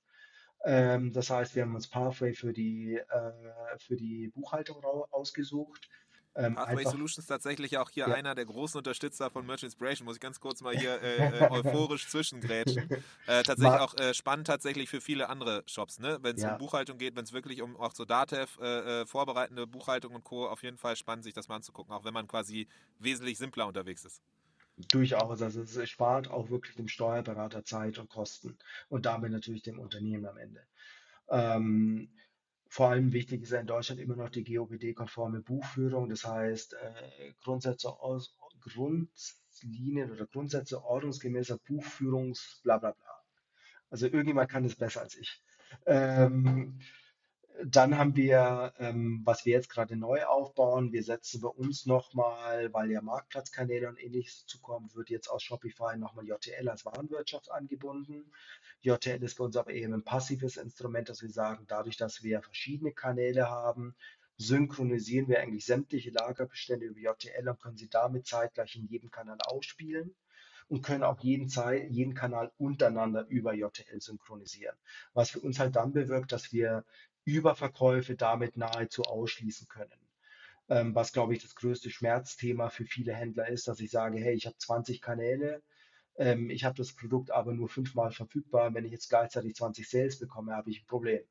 Ähm, das heißt, wir haben uns Pathway für die, äh, für die Buchhaltung ausgesucht. Ähm, Pathway Solutions tatsächlich auch hier ja. einer der großen Unterstützer von Merch Inspiration, muss ich ganz kurz mal hier äh, äh, euphorisch zwischengrätschen. Äh, tatsächlich auch äh, spannend tatsächlich für viele andere Shops, ne? Wenn es ja. um Buchhaltung geht, wenn es wirklich um auch so Datev, äh, vorbereitende Buchhaltung und Co. auf jeden Fall spannend, sich das mal anzugucken, auch wenn man quasi wesentlich simpler unterwegs ist. Durchaus, also es spart auch wirklich dem Steuerberater Zeit und Kosten und damit natürlich dem Unternehmen am Ende. Ähm, vor allem wichtig ist ja in Deutschland immer noch die GOBD-konforme Buchführung, das heißt äh, Grundsätze aus, Grundlinien oder Grundsätze ordnungsgemäßer Buchführungs bla. Also irgendjemand kann das besser als ich. Ähm, dann haben wir, ähm, was wir jetzt gerade neu aufbauen, wir setzen bei uns nochmal, weil ja Marktplatzkanäle und ähnliches zukommen, wird jetzt aus Shopify nochmal JTL als Warenwirtschaft angebunden. JTL ist bei uns aber eben ein passives Instrument, dass wir sagen, dadurch, dass wir verschiedene Kanäle haben, synchronisieren wir eigentlich sämtliche Lagerbestände über JTL und können sie damit zeitgleich in jedem Kanal ausspielen und können auch jeden, Zeit, jeden Kanal untereinander über JTL synchronisieren. Was für uns halt dann bewirkt, dass wir Überverkäufe damit nahezu ausschließen können. Ähm, was, glaube ich, das größte Schmerzthema für viele Händler ist, dass ich sage, hey, ich habe 20 Kanäle, ähm, ich habe das Produkt aber nur fünfmal verfügbar. Wenn ich jetzt gleichzeitig 20 Sales bekomme, habe ich ein Problem.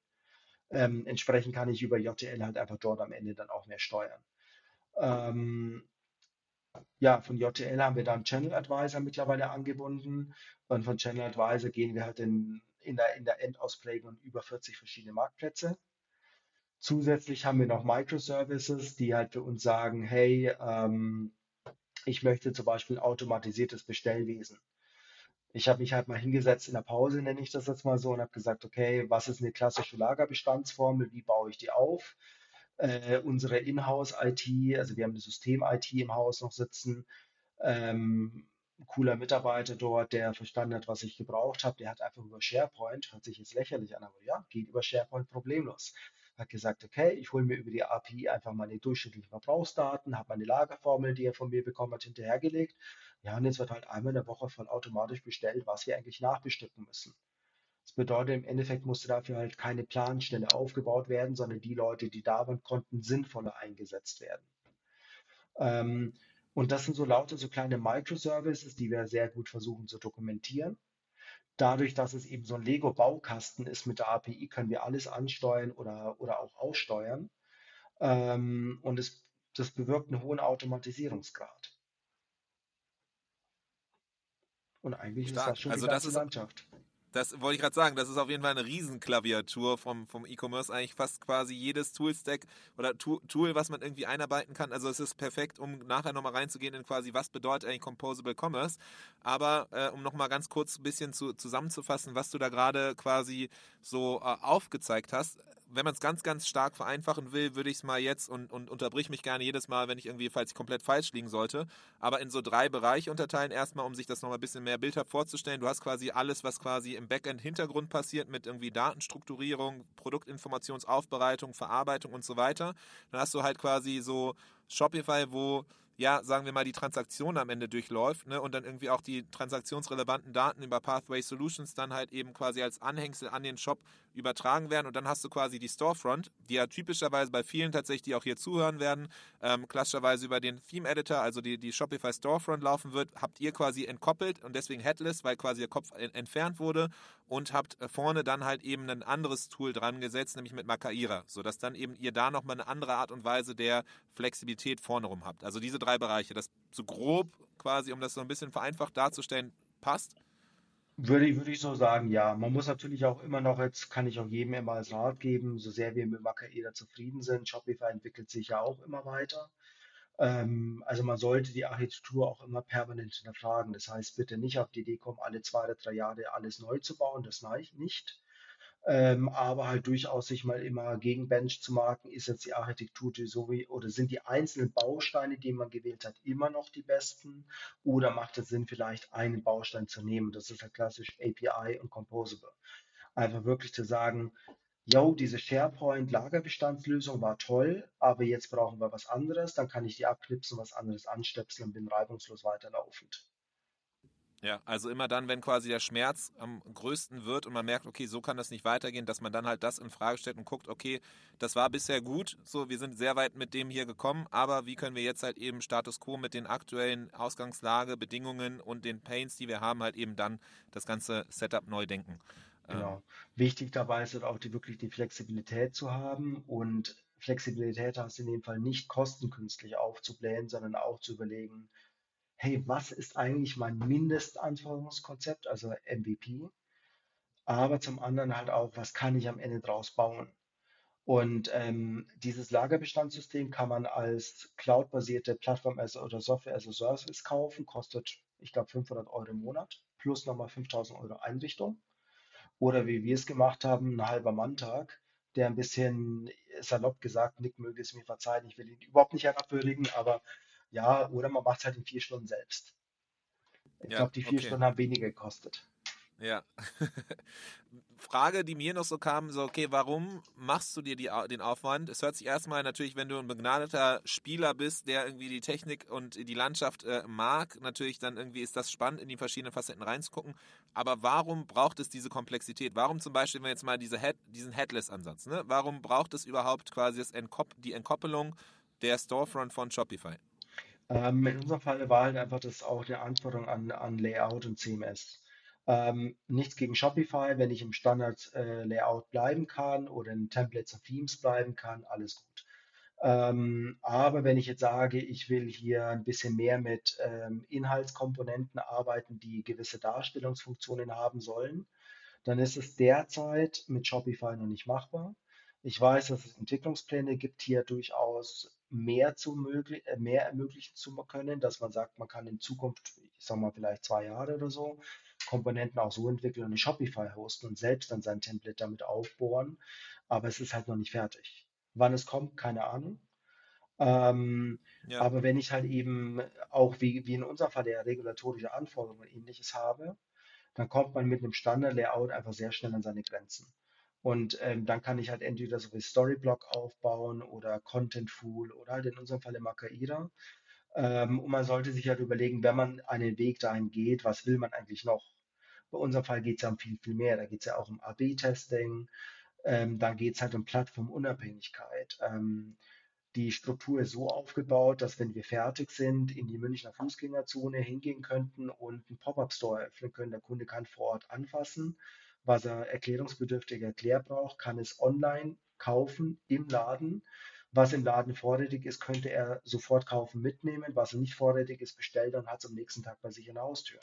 Ähm, entsprechend kann ich über JTL halt einfach dort am Ende dann auch mehr steuern. Ähm, ja, von JTL haben wir dann Channel Advisor mittlerweile angebunden und von Channel Advisor gehen wir halt in, in der, in der Endausprägung über 40 verschiedene Marktplätze. Zusätzlich haben wir noch Microservices, die halt für uns sagen, hey, ähm, ich möchte zum Beispiel automatisiertes Bestellwesen. Ich habe mich halt mal hingesetzt in der Pause, nenne ich das jetzt mal so, und habe gesagt, okay, was ist eine klassische Lagerbestandsformel, wie baue ich die auf? Äh, unsere Inhouse-IT, also wir haben eine System-IT im Haus noch sitzen, ähm, ein cooler Mitarbeiter dort, der verstanden hat, was ich gebraucht habe, der hat einfach über SharePoint, hört sich jetzt lächerlich an, aber ja, geht über SharePoint problemlos hat gesagt, okay, ich hole mir über die API einfach meine durchschnittlichen Verbrauchsdaten, habe meine Lagerformel, die er von mir bekommen hat, hinterhergelegt. Ja, und jetzt wird halt einmal in der Woche voll automatisch bestellt, was wir eigentlich nachbestücken müssen. Das bedeutet, im Endeffekt musste dafür halt keine Planstelle aufgebaut werden, sondern die Leute, die da waren, konnten sinnvoller eingesetzt werden. Ähm, und das sind so lauter so kleine Microservices, die wir sehr gut versuchen zu dokumentieren dadurch, dass es eben so ein Lego-Baukasten ist mit der API, können wir alles ansteuern oder, oder auch aussteuern. Ähm, und es, das bewirkt einen hohen Automatisierungsgrad. Und eigentlich Stark. ist das schon also die ganze Landschaft. Das wollte ich gerade sagen, das ist auf jeden Fall eine Riesenklaviatur vom, vom E-Commerce, eigentlich fast quasi jedes Toolstack oder Tool, was man irgendwie einarbeiten kann. Also es ist perfekt, um nachher nochmal reinzugehen in quasi, was bedeutet eigentlich Composable Commerce. Aber äh, um nochmal ganz kurz ein bisschen zu, zusammenzufassen, was du da gerade quasi so äh, aufgezeigt hast, wenn man es ganz, ganz stark vereinfachen will, würde ich es mal jetzt und, und unterbrich mich gerne jedes Mal, wenn ich irgendwie, falls ich komplett falsch liegen sollte, aber in so drei Bereiche unterteilen. Erstmal, um sich das nochmal ein bisschen mehr bildhaft vorzustellen. Du hast quasi alles, was quasi im Backend-Hintergrund passiert mit irgendwie Datenstrukturierung, Produktinformationsaufbereitung, Verarbeitung und so weiter. Dann hast du halt quasi so Shopify, wo ja, sagen wir mal, die Transaktion am Ende durchläuft ne, und dann irgendwie auch die transaktionsrelevanten Daten über Pathway Solutions dann halt eben quasi als Anhängsel an den Shop übertragen werden und dann hast du quasi die Storefront, die ja typischerweise bei vielen tatsächlich, die auch hier zuhören werden, ähm, klassischerweise über den Theme Editor, also die, die Shopify Storefront laufen wird, habt ihr quasi entkoppelt und deswegen Headless, weil quasi der Kopf entfernt wurde und habt äh, vorne dann halt eben ein anderes Tool dran gesetzt, nämlich mit Makaira, sodass dann eben ihr da nochmal eine andere Art und Weise der Flexibilität vorne rum habt. Also diese drei Bereiche, das so grob quasi, um das so ein bisschen vereinfacht darzustellen, passt. Würde ich, würde ich so sagen, ja. Man muss natürlich auch immer noch, jetzt kann ich auch jedem immer als Rat geben, so sehr wir mit Makaeda zufrieden sind, Shopify entwickelt sich ja auch immer weiter. Ähm, also man sollte die Architektur auch immer permanent hinterfragen. Das heißt, bitte nicht auf die Idee kommen, alle zwei oder drei Jahre alles neu zu bauen, das nicht. Ähm, aber halt durchaus sich mal immer gegen Bench zu marken, ist jetzt die Architektur die so wie, oder sind die einzelnen Bausteine, die man gewählt hat, immer noch die besten oder macht es Sinn, vielleicht einen Baustein zu nehmen? Das ist ja klassisch API und Composable. Einfach wirklich zu sagen, yo, diese SharePoint-Lagerbestandslösung war toll, aber jetzt brauchen wir was anderes, dann kann ich die abknipsen, was anderes anstöpseln und bin reibungslos weiterlaufend. Ja, also immer dann, wenn quasi der Schmerz am größten wird und man merkt, okay, so kann das nicht weitergehen, dass man dann halt das in Frage stellt und guckt, okay, das war bisher gut, so, wir sind sehr weit mit dem hier gekommen, aber wie können wir jetzt halt eben Status Quo mit den aktuellen Ausgangslage, Bedingungen und den Pains, die wir haben, halt eben dann das ganze Setup neu denken. Genau. Ähm. Wichtig dabei ist halt auch die wirklich die Flexibilität zu haben und Flexibilität heißt in dem Fall nicht kostenkünstlich aufzublähen, sondern auch zu überlegen, hey, was ist eigentlich mein Mindestanforderungskonzept, also MVP? Aber zum anderen halt auch, was kann ich am Ende draus bauen? Und ähm, dieses Lagerbestandssystem kann man als cloudbasierte Plattform oder Software as a Service kaufen, kostet, ich glaube, 500 Euro im Monat plus nochmal 5000 Euro Einrichtung. Oder wie wir es gemacht haben, ein halber Manntag, der ein bisschen salopp gesagt, Nick möge es mir verzeihen, ich will ihn überhaupt nicht herabwürdigen, aber ja, oder man macht es halt in vier Stunden selbst. Ich ja, glaube, die vier okay. Stunden haben weniger gekostet. Ja. Frage, die mir noch so kam, so, okay, warum machst du dir die, den Aufwand? Es hört sich erstmal natürlich, wenn du ein begnadeter Spieler bist, der irgendwie die Technik und die Landschaft äh, mag, natürlich dann irgendwie ist das spannend, in die verschiedenen Facetten reinzugucken. Aber warum braucht es diese Komplexität? Warum zum Beispiel, wenn wir jetzt mal diese Head, diesen Headless-Ansatz, ne? Warum braucht es überhaupt quasi das Entkop die Entkoppelung der Storefront von Shopify? Ähm, in unserem Fall war halt einfach das auch die Anforderung an, an Layout und CMS. Ähm, nichts gegen Shopify, wenn ich im Standard-Layout äh, bleiben kann oder in Templates und Themes bleiben kann, alles gut. Ähm, aber wenn ich jetzt sage, ich will hier ein bisschen mehr mit ähm, Inhaltskomponenten arbeiten, die gewisse Darstellungsfunktionen haben sollen, dann ist es derzeit mit Shopify noch nicht machbar. Ich weiß, dass es Entwicklungspläne gibt, hier durchaus mehr zu möglich, äh, mehr ermöglichen zu können, dass man sagt, man kann in Zukunft, ich sage mal vielleicht zwei Jahre oder so, Komponenten auch so entwickeln und in Shopify hosten und selbst dann sein Template damit aufbohren. Aber es ist halt noch nicht fertig. Wann es kommt, keine Ahnung. Ähm, ja. Aber wenn ich halt eben auch wie, wie in unserem Fall der regulatorische Anforderungen und ähnliches habe, dann kommt man mit einem Standard-Layout einfach sehr schnell an seine Grenzen. Und ähm, dann kann ich halt entweder so wie Storyblock aufbauen oder Contentful oder halt in unserem Fall immer Kaira. Ähm, und man sollte sich halt überlegen, wenn man einen Weg dahin geht, was will man eigentlich noch? Bei unserem Fall geht es ja um viel, viel mehr. Da geht es ja auch um AB-Testing. Ähm, dann geht es halt um Plattformunabhängigkeit. Ähm, die Struktur ist so aufgebaut, dass wenn wir fertig sind, in die Münchner Fußgängerzone hingehen könnten und einen Pop-up-Store eröffnen können. Der Kunde kann vor Ort anfassen was er erklärungsbedürftig erklärt braucht, kann es online kaufen im Laden. Was im Laden vorrätig ist, könnte er sofort kaufen, mitnehmen. Was er nicht vorrätig ist, bestellt und hat es am nächsten Tag bei sich in der Haustür.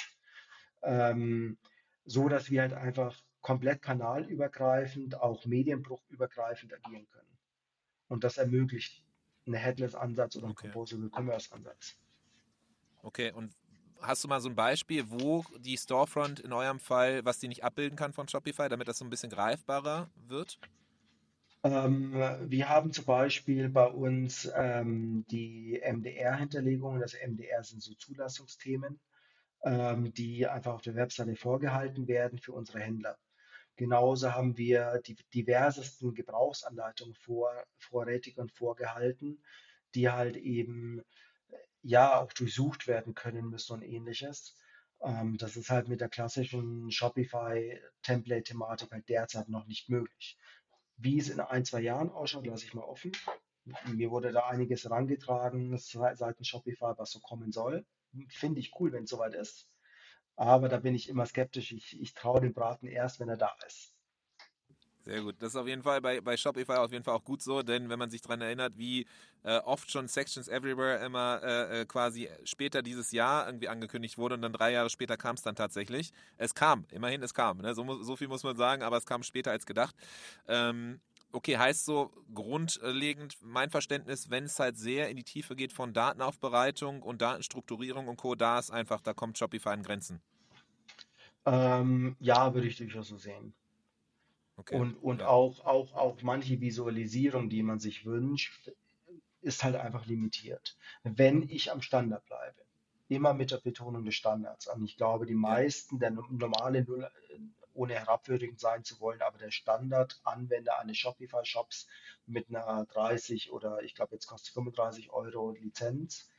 Ähm, so dass wir halt einfach komplett kanalübergreifend, auch medienbruchübergreifend agieren können. Und das ermöglicht einen Headless-Ansatz oder einen okay. Composable Commerce-Ansatz. Okay, und hast du mal so ein Beispiel, wo die Storefront in eurem Fall, was die nicht abbilden kann von Shopify, damit das so ein bisschen greifbarer wird? Ähm, wir haben zum Beispiel bei uns ähm, die MDR-Hinterlegungen. Das MDR sind so Zulassungsthemen, ähm, die einfach auf der Webseite vorgehalten werden für unsere Händler. Genauso haben wir die diversesten Gebrauchsanleitungen vor, vorrätig und vorgehalten, die halt eben ja auch durchsucht werden können müssen und ähnliches. Ähm, das ist halt mit der klassischen Shopify-Template-Thematik halt derzeit noch nicht möglich. Wie es in ein, zwei Jahren ausschaut, lasse ich mal offen. Mir wurde da einiges herangetragen seitens Shopify, was so kommen soll. Finde ich cool, wenn es soweit ist. Aber da bin ich immer skeptisch. Ich, ich traue dem Braten erst, wenn er da ist. Sehr gut. Das ist auf jeden Fall bei, bei Shopify auf jeden Fall auch gut so, denn wenn man sich daran erinnert, wie äh, oft schon Sections Everywhere immer äh, äh, quasi später dieses Jahr irgendwie angekündigt wurde und dann drei Jahre später kam es dann tatsächlich. Es kam, immerhin es kam. Ne? So, so viel muss man sagen, aber es kam später als gedacht. Ähm, okay, heißt so grundlegend mein Verständnis, wenn es halt sehr in die Tiefe geht von Datenaufbereitung und Datenstrukturierung und Co., da ist einfach, da kommt Shopify an Grenzen. Ähm, ja, würde ich durchaus so sehen. Okay. Und, und ja. auch, auch, auch manche Visualisierung, die man sich wünscht, ist halt einfach limitiert. Wenn ich am Standard bleibe, immer mit der Betonung des Standards. Und ich glaube, die meisten, der normale Null, ohne herabwürdigend sein zu wollen, aber der Standardanwender eines Shopify-Shops mit einer 30 oder ich glaube jetzt kostet 35 Euro Lizenz,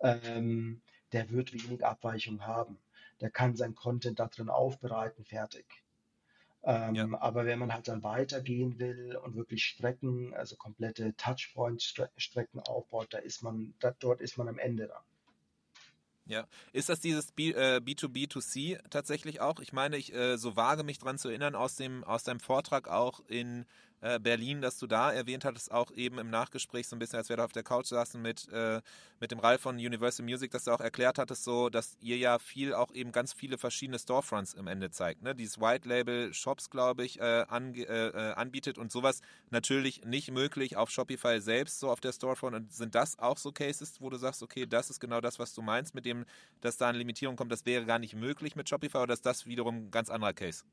ähm, der wird wenig Abweichung haben. Der kann sein Content da drin aufbereiten, fertig. Ähm, ja. Aber wenn man halt dann weitergehen will und wirklich Strecken, also komplette Touchpoint-Strecken aufbaut, da ist man, da, dort ist man am Ende dann. Ja, ist das dieses B, äh, B2B2C tatsächlich auch? Ich meine, ich äh, so vage mich dran zu erinnern aus dem aus deinem Vortrag auch in äh, Berlin, dass du da erwähnt hattest, auch eben im Nachgespräch so ein bisschen, als wir da auf der Couch saßen mit, äh, mit dem Ralf von Universal Music, dass du auch erklärt hattest, so, dass ihr ja viel auch eben ganz viele verschiedene Storefronts im Ende zeigt, ne? Dieses White Label Shops, glaube ich, äh, an, äh, äh, anbietet und sowas natürlich nicht möglich auf Shopify selbst, so auf der Storefront. Und sind das auch so Cases, wo du sagst, okay, das ist genau das, was du meinst, mit dem, dass da eine Limitierung kommt, das wäre gar nicht möglich mit Shopify oder ist das wiederum ein ganz anderer Case?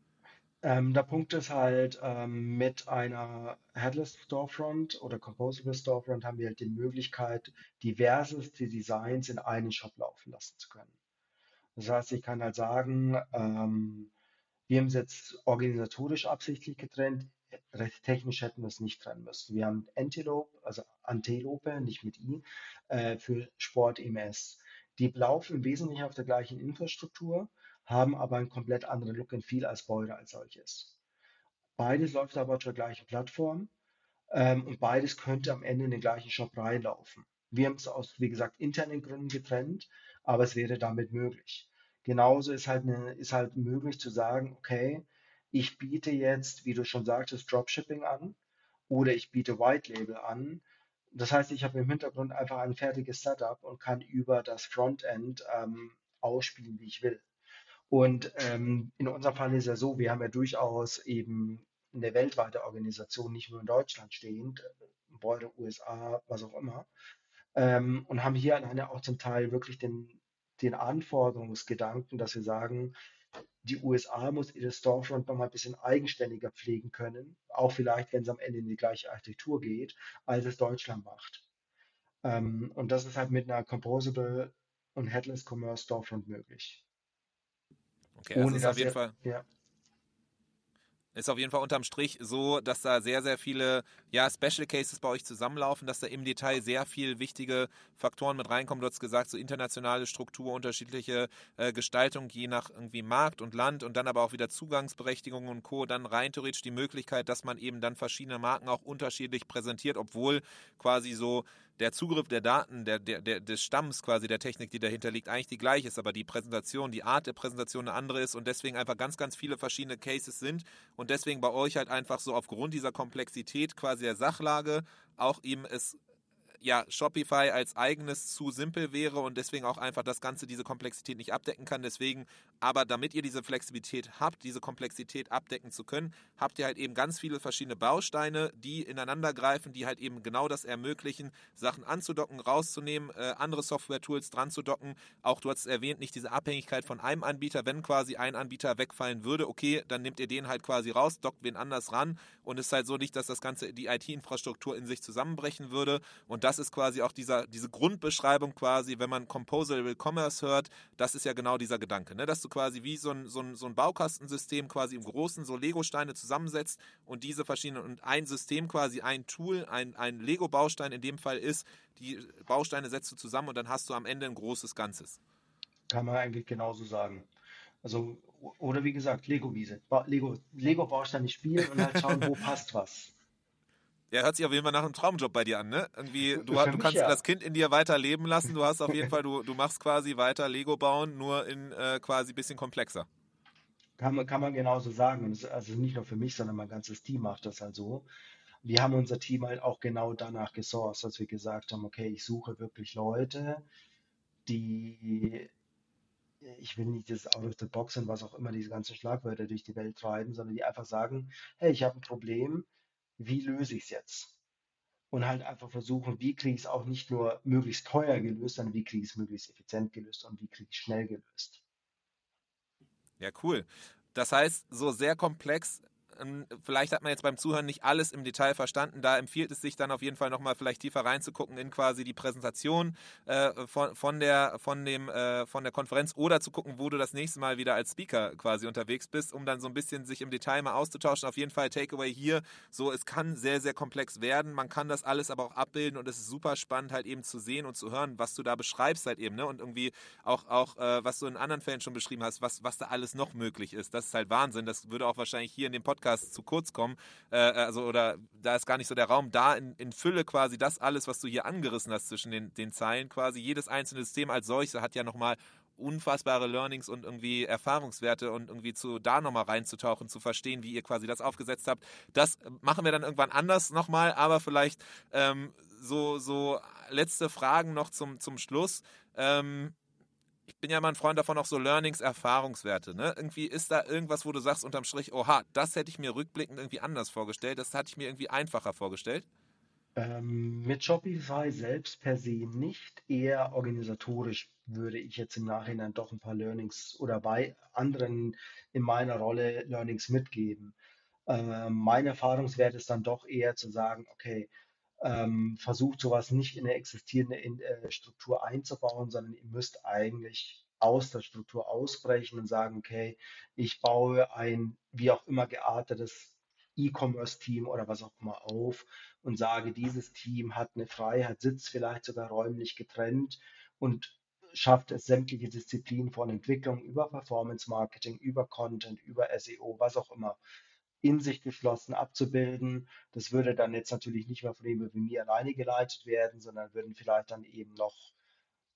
Ähm, der Punkt ist halt, ähm, mit einer Headless Storefront oder Composable Storefront haben wir halt die Möglichkeit, diverseste Designs in einen Shop laufen lassen zu können. Das heißt, ich kann halt sagen, ähm, wir haben es jetzt organisatorisch absichtlich getrennt, recht technisch hätten wir es nicht trennen müssen. Wir haben Antelope, also Antelope, nicht mit I, äh, für Sport EMS. Die laufen im Wesentlichen auf der gleichen Infrastruktur, haben aber einen komplett anderen Look and Feel als Boulder als solches. Beides läuft aber der gleichen Plattform ähm, und beides könnte am Ende in den gleichen Shop reinlaufen. Wir haben es aus, wie gesagt, internen Gründen getrennt, aber es wäre damit möglich. Genauso ist halt, eine, ist halt möglich zu sagen, okay, ich biete jetzt, wie du schon sagtest, Dropshipping an oder ich biete White Label an. Das heißt, ich habe im Hintergrund einfach ein fertiges Setup und kann über das Frontend ähm, ausspielen, wie ich will. Und ähm, in unserem Fall ist ja so, wir haben ja durchaus eben eine weltweite Organisation, nicht nur in Deutschland stehend, Beute, USA, was auch immer, ähm, und haben hier alleine auch zum Teil wirklich den, den Anforderungsgedanken, dass wir sagen, die USA muss ihre Storefront noch mal ein bisschen eigenständiger pflegen können, auch vielleicht, wenn es am Ende in die gleiche Architektur geht, als es Deutschland macht. Ähm, und das ist halt mit einer Composable und Headless Commerce Storefront möglich. Okay, also ist auf jeden Fall. Ja. Ist auf jeden Fall unterm Strich so, dass da sehr, sehr viele ja, Special Cases bei euch zusammenlaufen, dass da im Detail sehr viel wichtige Faktoren mit reinkommen. Du hast gesagt, so internationale Struktur, unterschiedliche äh, Gestaltung je nach irgendwie Markt und Land und dann aber auch wieder Zugangsberechtigungen und Co. Dann rein theoretisch die Möglichkeit, dass man eben dann verschiedene Marken auch unterschiedlich präsentiert, obwohl quasi so der Zugriff der Daten, der, der, der, des Stamms quasi der Technik, die dahinter liegt, eigentlich die gleiche ist, aber die Präsentation, die Art der Präsentation eine andere ist und deswegen einfach ganz, ganz viele verschiedene Cases sind und deswegen bei euch halt einfach so aufgrund dieser Komplexität quasi der Sachlage auch eben es ja, Shopify als eigenes zu simpel wäre und deswegen auch einfach das Ganze diese Komplexität nicht abdecken kann. Deswegen, aber damit ihr diese Flexibilität habt, diese Komplexität abdecken zu können, habt ihr halt eben ganz viele verschiedene Bausteine, die ineinander greifen, die halt eben genau das ermöglichen, Sachen anzudocken, rauszunehmen, äh, andere Software-Tools dran zu docken. Auch du hast erwähnt, nicht diese Abhängigkeit von einem Anbieter. Wenn quasi ein Anbieter wegfallen würde, okay, dann nehmt ihr den halt quasi raus, dockt wen anders ran und es ist halt so nicht, dass das Ganze die IT-Infrastruktur in sich zusammenbrechen würde. Und das ist quasi auch dieser, diese Grundbeschreibung quasi, wenn man Composable Commerce hört, das ist ja genau dieser Gedanke, ne? dass du quasi wie so ein, so ein, so ein Baukastensystem quasi im Großen so Lego-Steine zusammensetzt und diese verschiedenen und ein System quasi, ein Tool, ein, ein Lego-Baustein in dem Fall ist, die Bausteine setzt du zusammen und dann hast du am Ende ein großes Ganzes. Kann man eigentlich genauso sagen. Also oder wie gesagt, Lego-Wiese. Lego, Lego-Bausteine spielen und halt schauen, wo passt was. Ja, hört sich auf jeden Fall nach einem Traumjob bei dir an, ne? Irgendwie, du, du kannst ja. das Kind in dir weiter leben lassen. Du hast auf jeden Fall, du, du machst quasi weiter Lego bauen, nur in äh, quasi ein bisschen komplexer. Kann man, kann man genauso sagen. Und also nicht nur für mich, sondern mein ganzes Team macht das halt so. Wir haben unser Team halt auch genau danach gesourced, dass wir gesagt haben, okay, ich suche wirklich Leute, die ich will nicht das Out of the Box und was auch immer diese ganzen Schlagwörter durch die Welt treiben, sondern die einfach sagen, hey, ich habe ein Problem, wie löse ich es jetzt? Und halt einfach versuchen, wie kriege ich es auch nicht nur möglichst teuer gelöst, sondern wie kriege ich es möglichst effizient gelöst und wie kriege ich es schnell gelöst. Ja, cool. Das heißt, so sehr komplex vielleicht hat man jetzt beim Zuhören nicht alles im Detail verstanden. Da empfiehlt es sich dann auf jeden Fall nochmal vielleicht tiefer reinzugucken in quasi die Präsentation äh, von, von, der, von, dem, äh, von der Konferenz oder zu gucken, wo du das nächste Mal wieder als Speaker quasi unterwegs bist, um dann so ein bisschen sich im Detail mal auszutauschen. Auf jeden Fall Takeaway hier, so es kann sehr, sehr komplex werden. Man kann das alles aber auch abbilden und es ist super spannend halt eben zu sehen und zu hören, was du da beschreibst halt eben, ne? Und irgendwie auch, auch äh, was du in anderen Fällen schon beschrieben hast, was, was da alles noch möglich ist. Das ist halt Wahnsinn. Das würde auch wahrscheinlich hier in dem Podcast zu kurz kommen. Äh, also, oder da ist gar nicht so der Raum, da in, in Fülle quasi das alles, was du hier angerissen hast zwischen den, den Zeilen quasi. Jedes einzelne System als solches hat ja nochmal unfassbare Learnings und irgendwie Erfahrungswerte und irgendwie zu da nochmal reinzutauchen, zu verstehen, wie ihr quasi das aufgesetzt habt. Das machen wir dann irgendwann anders nochmal, aber vielleicht ähm, so, so letzte Fragen noch zum, zum Schluss. Ähm, ich bin ja immer ein Freund davon, auch so Learnings, Erfahrungswerte. Ne? Irgendwie ist da irgendwas, wo du sagst unterm Strich, oha, das hätte ich mir rückblickend irgendwie anders vorgestellt, das hatte ich mir irgendwie einfacher vorgestellt. Ähm, mit Shopify selbst per se nicht, eher organisatorisch würde ich jetzt im Nachhinein doch ein paar Learnings oder bei anderen in meiner Rolle Learnings mitgeben. Ähm, mein Erfahrungswert ist dann doch eher zu sagen, okay, ähm, versucht sowas nicht in eine existierende in, äh, Struktur einzubauen, sondern ihr müsst eigentlich aus der Struktur ausbrechen und sagen, okay, ich baue ein wie auch immer geartetes E-Commerce-Team oder was auch immer auf und sage, dieses Team hat eine Freiheit, sitzt vielleicht sogar räumlich getrennt und schafft es, sämtliche Disziplinen von Entwicklung über Performance Marketing, über Content, über SEO, was auch immer in sich geschlossen abzubilden. Das würde dann jetzt natürlich nicht mehr von jemandem wie mir alleine geleitet werden, sondern würden vielleicht dann eben noch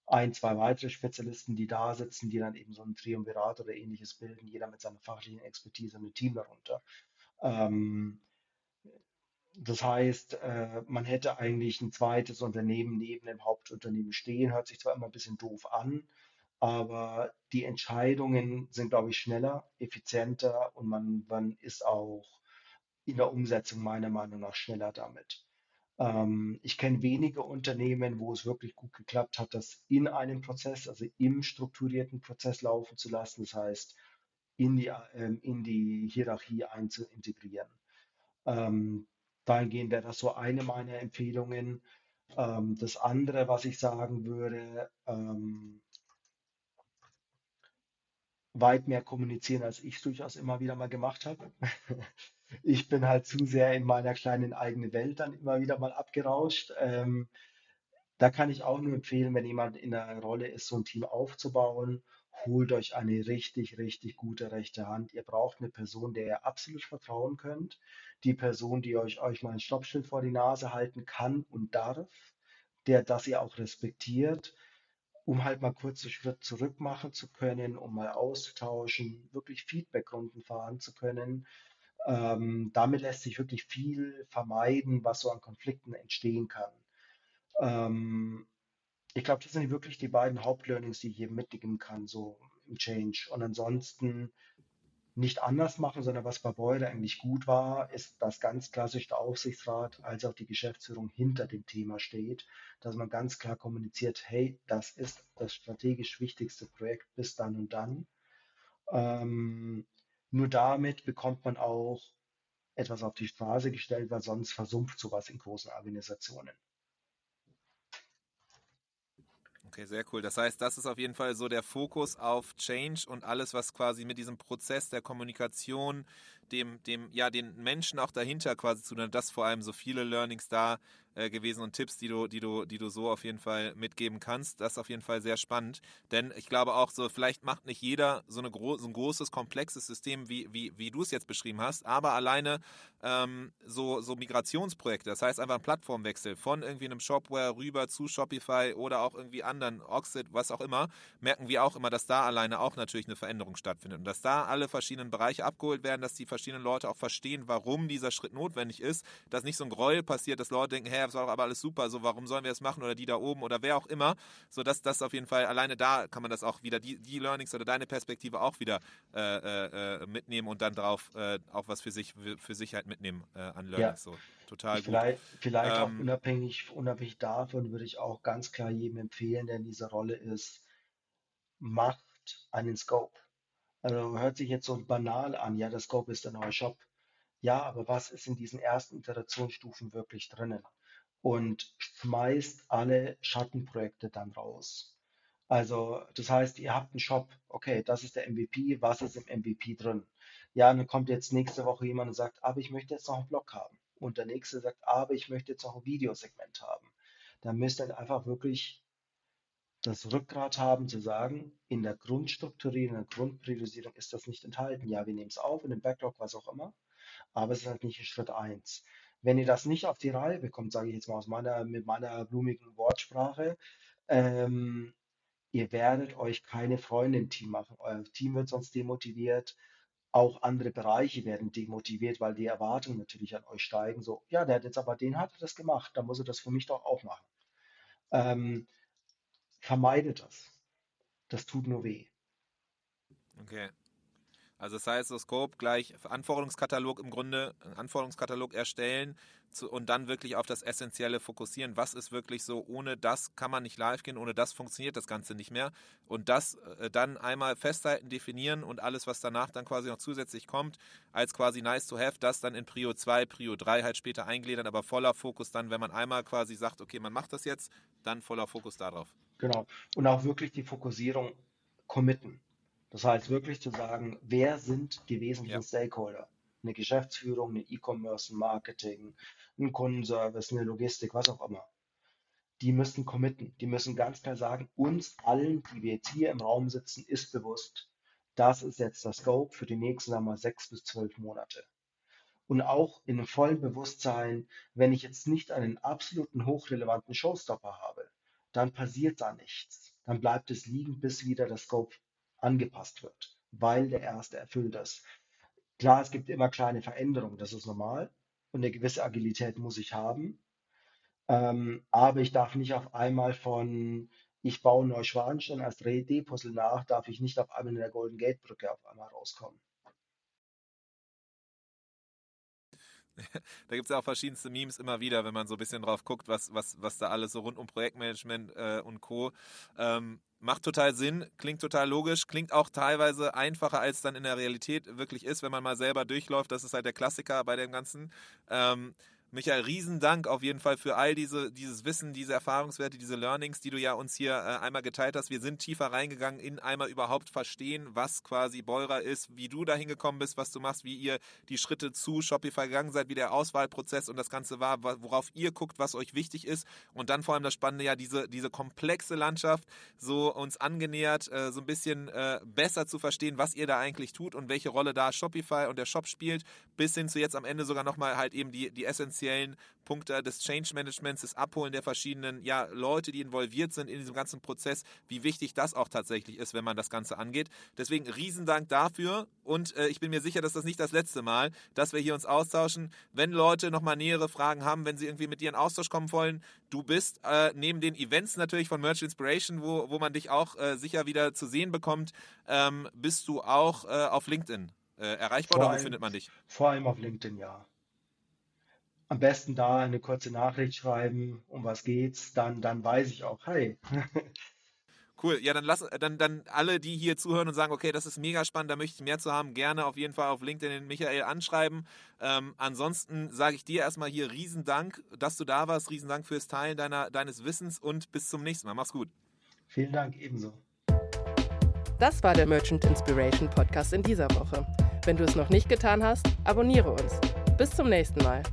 ein, zwei weitere Spezialisten, die da sitzen, die dann eben so ein Triumvirat oder ähnliches bilden, jeder mit seiner fachlichen Expertise und ein Team darunter. Ähm, das heißt, äh, man hätte eigentlich ein zweites Unternehmen neben dem Hauptunternehmen stehen. Hört sich zwar immer ein bisschen doof an, aber die Entscheidungen sind, glaube ich, schneller, effizienter und man, man ist auch in der Umsetzung meiner Meinung nach schneller damit. Ähm, ich kenne wenige Unternehmen, wo es wirklich gut geklappt hat, das in einem Prozess, also im strukturierten Prozess laufen zu lassen, das heißt, in die, ähm, in die Hierarchie einzuintegrieren. Ähm, dahingehend wäre das so eine meiner Empfehlungen. Ähm, das andere, was ich sagen würde, ähm, weit mehr kommunizieren, als ich es durchaus immer wieder mal gemacht habe. Ich bin halt zu sehr in meiner kleinen eigenen Welt dann immer wieder mal abgerauscht. Ähm, da kann ich auch nur empfehlen, wenn jemand in der Rolle ist, so ein Team aufzubauen, holt euch eine richtig, richtig gute rechte Hand. Ihr braucht eine Person, der ihr absolut vertrauen könnt. Die Person, die euch, euch mal ein Stoppschild vor die Nase halten kann und darf, der das ihr auch respektiert um halt mal kurz einen Schritt zurück machen zu können, um mal auszutauschen, wirklich Feedbackrunden fahren zu können. Ähm, damit lässt sich wirklich viel vermeiden, was so an Konflikten entstehen kann. Ähm, ich glaube, das sind wirklich die beiden Hauptlearnings, die ich hier mitgeben kann, so im Change. Und ansonsten nicht anders machen, sondern was bei Beurer eigentlich gut war, ist, dass ganz klassisch der Aufsichtsrat als auch die Geschäftsführung hinter dem Thema steht, dass man ganz klar kommuniziert, hey, das ist das strategisch wichtigste Projekt bis dann und dann. Ähm, nur damit bekommt man auch etwas auf die Straße gestellt, weil sonst versumpft sowas in großen Organisationen. Okay, sehr cool. Das heißt, das ist auf jeden Fall so der Fokus auf Change und alles, was quasi mit diesem Prozess der Kommunikation, dem, dem, ja, den Menschen auch dahinter quasi zu tun Das vor allem so viele Learnings da äh, gewesen und Tipps, die du, die du, die du so auf jeden Fall mitgeben kannst. Das ist auf jeden Fall sehr spannend. Denn ich glaube auch so, vielleicht macht nicht jeder so, eine gro so ein großes, komplexes System, wie, wie, wie du es jetzt beschrieben hast, aber alleine ähm, so, so Migrationsprojekte, das heißt einfach ein Plattformwechsel von irgendwie einem Shopware rüber zu Shopify oder auch irgendwie anderen, Oxid, was auch immer, merken wir auch immer, dass da alleine auch natürlich eine Veränderung stattfindet und dass da alle verschiedenen Bereiche abgeholt werden, dass die verschiedenen Leute auch verstehen, warum dieser Schritt notwendig ist, dass nicht so ein Gräuel passiert, dass Leute denken, hey, das war doch aber alles super, so warum sollen wir das machen oder die da oben oder wer auch immer, so dass das auf jeden Fall alleine da kann man das auch wieder die, die Learnings oder deine Perspektive auch wieder äh, äh, äh mitnehmen und dann drauf äh, auch was für sich für sich halt mitnehmen äh, an Learnings. Ja. So total vielleicht, gut. Vielleicht ähm, auch unabhängig unabhängig davon würde ich auch ganz klar jedem empfehlen, der in dieser Rolle ist, macht einen Scope. Also hört sich jetzt so banal an, ja, der Scope ist der neue Shop. Ja, aber was ist in diesen ersten Iterationsstufen wirklich drinnen? Und schmeißt alle Schattenprojekte dann raus. Also, das heißt, ihr habt einen Shop, okay, das ist der MVP, was ist im MVP drin? Ja, und dann kommt jetzt nächste Woche jemand und sagt, aber ich möchte jetzt noch einen Blog haben. Und der nächste sagt, aber ich möchte jetzt noch ein Videosegment haben. Dann müsst ihr einfach wirklich das Rückgrat haben zu sagen, in der Grundstrukturierung, in der Grundpriorisierung ist das nicht enthalten. Ja, wir nehmen es auf, in dem Backlog, was auch immer, aber es ist halt nicht Schritt 1. Wenn ihr das nicht auf die Reihe bekommt, sage ich jetzt mal aus meiner, mit meiner blumigen Wortsprache, ähm, ihr werdet euch keine Freunde im Team machen. Euer Team wird sonst demotiviert. Auch andere Bereiche werden demotiviert, weil die Erwartungen natürlich an euch steigen. So, ja, der hat jetzt aber den hat er das gemacht, dann muss er das für mich doch auch machen. Ähm, vermeidet das. Das tut nur weh. Okay. Also das heißt, so Scope gleich Anforderungskatalog im Grunde, Anforderungskatalog erstellen zu, und dann wirklich auf das Essentielle fokussieren. Was ist wirklich so, ohne das kann man nicht live gehen, ohne das funktioniert das Ganze nicht mehr. Und das äh, dann einmal festhalten, definieren und alles, was danach dann quasi noch zusätzlich kommt, als quasi nice to have, das dann in Prio 2, Prio 3 halt später eingliedern, aber voller Fokus dann, wenn man einmal quasi sagt, okay, man macht das jetzt, dann voller Fokus darauf. Genau. Und auch wirklich die Fokussierung committen. Das heißt wirklich zu sagen, wer sind die wesentlichen ja. Stakeholder? Eine Geschäftsführung, eine E-Commerce, ein Marketing, ein Kundenservice, eine Logistik, was auch immer. Die müssen committen. Die müssen ganz klar sagen, uns allen, die wir jetzt hier im Raum sitzen, ist bewusst, das ist jetzt das Scope für die nächsten, sagen wir mal, sechs bis zwölf Monate. Und auch in dem vollen Bewusstsein, wenn ich jetzt nicht einen absoluten hochrelevanten Showstopper habe, dann passiert da nichts. Dann bleibt es liegen, bis wieder das Scope angepasst wird, weil der erste erfüllt ist. Klar, es gibt immer kleine Veränderungen, das ist normal und eine gewisse Agilität muss ich haben. Ähm, aber ich darf nicht auf einmal von, ich baue Neuschwanstein als 3D-Puzzle nach, darf ich nicht auf einmal in der Golden Gate Brücke auf einmal rauskommen. da gibt es ja auch verschiedenste Memes immer wieder, wenn man so ein bisschen drauf guckt, was, was, was da alles so rund um Projektmanagement äh, und Co. Ähm, macht total Sinn, klingt total logisch, klingt auch teilweise einfacher, als dann in der Realität wirklich ist, wenn man mal selber durchläuft. Das ist halt der Klassiker bei dem Ganzen. Ähm, Michael, Riesendank auf jeden Fall für all diese, dieses Wissen, diese Erfahrungswerte, diese Learnings, die du ja uns hier äh, einmal geteilt hast. Wir sind tiefer reingegangen in einmal überhaupt verstehen, was quasi Beurer ist, wie du da hingekommen bist, was du machst, wie ihr die Schritte zu Shopify gegangen seid, wie der Auswahlprozess und das Ganze war, worauf ihr guckt, was euch wichtig ist. Und dann vor allem das Spannende, ja, diese, diese komplexe Landschaft so uns angenähert, äh, so ein bisschen äh, besser zu verstehen, was ihr da eigentlich tut und welche Rolle da Shopify und der Shop spielt, bis hin zu jetzt am Ende sogar nochmal halt eben die, die Essenz essentiellen Punkte des Change Managements, des Abholen der verschiedenen ja, Leute, die involviert sind in diesem ganzen Prozess, wie wichtig das auch tatsächlich ist, wenn man das Ganze angeht. Deswegen Riesendank dafür und äh, ich bin mir sicher, dass das nicht das letzte Mal, dass wir hier uns austauschen. Wenn Leute nochmal nähere Fragen haben, wenn sie irgendwie mit dir in Austausch kommen wollen, du bist äh, neben den Events natürlich von Merch Inspiration, wo, wo man dich auch äh, sicher wieder zu sehen bekommt, ähm, bist du auch äh, auf LinkedIn äh, erreichbar vor oder wo findet man dich? Vor allem auf LinkedIn, ja am besten da eine kurze Nachricht schreiben, um was geht's, dann, dann weiß ich auch, hi. Cool, ja, dann lass dann, dann alle, die hier zuhören und sagen, okay, das ist mega spannend, da möchte ich mehr zu haben, gerne auf jeden Fall auf LinkedIn den Michael anschreiben. Ähm, ansonsten sage ich dir erstmal hier Riesendank, dass du da warst, Riesendank fürs Teilen deiner, deines Wissens und bis zum nächsten Mal. Mach's gut. Vielen Dank, ebenso. Das war der Merchant Inspiration Podcast in dieser Woche. Wenn du es noch nicht getan hast, abonniere uns. Bis zum nächsten Mal.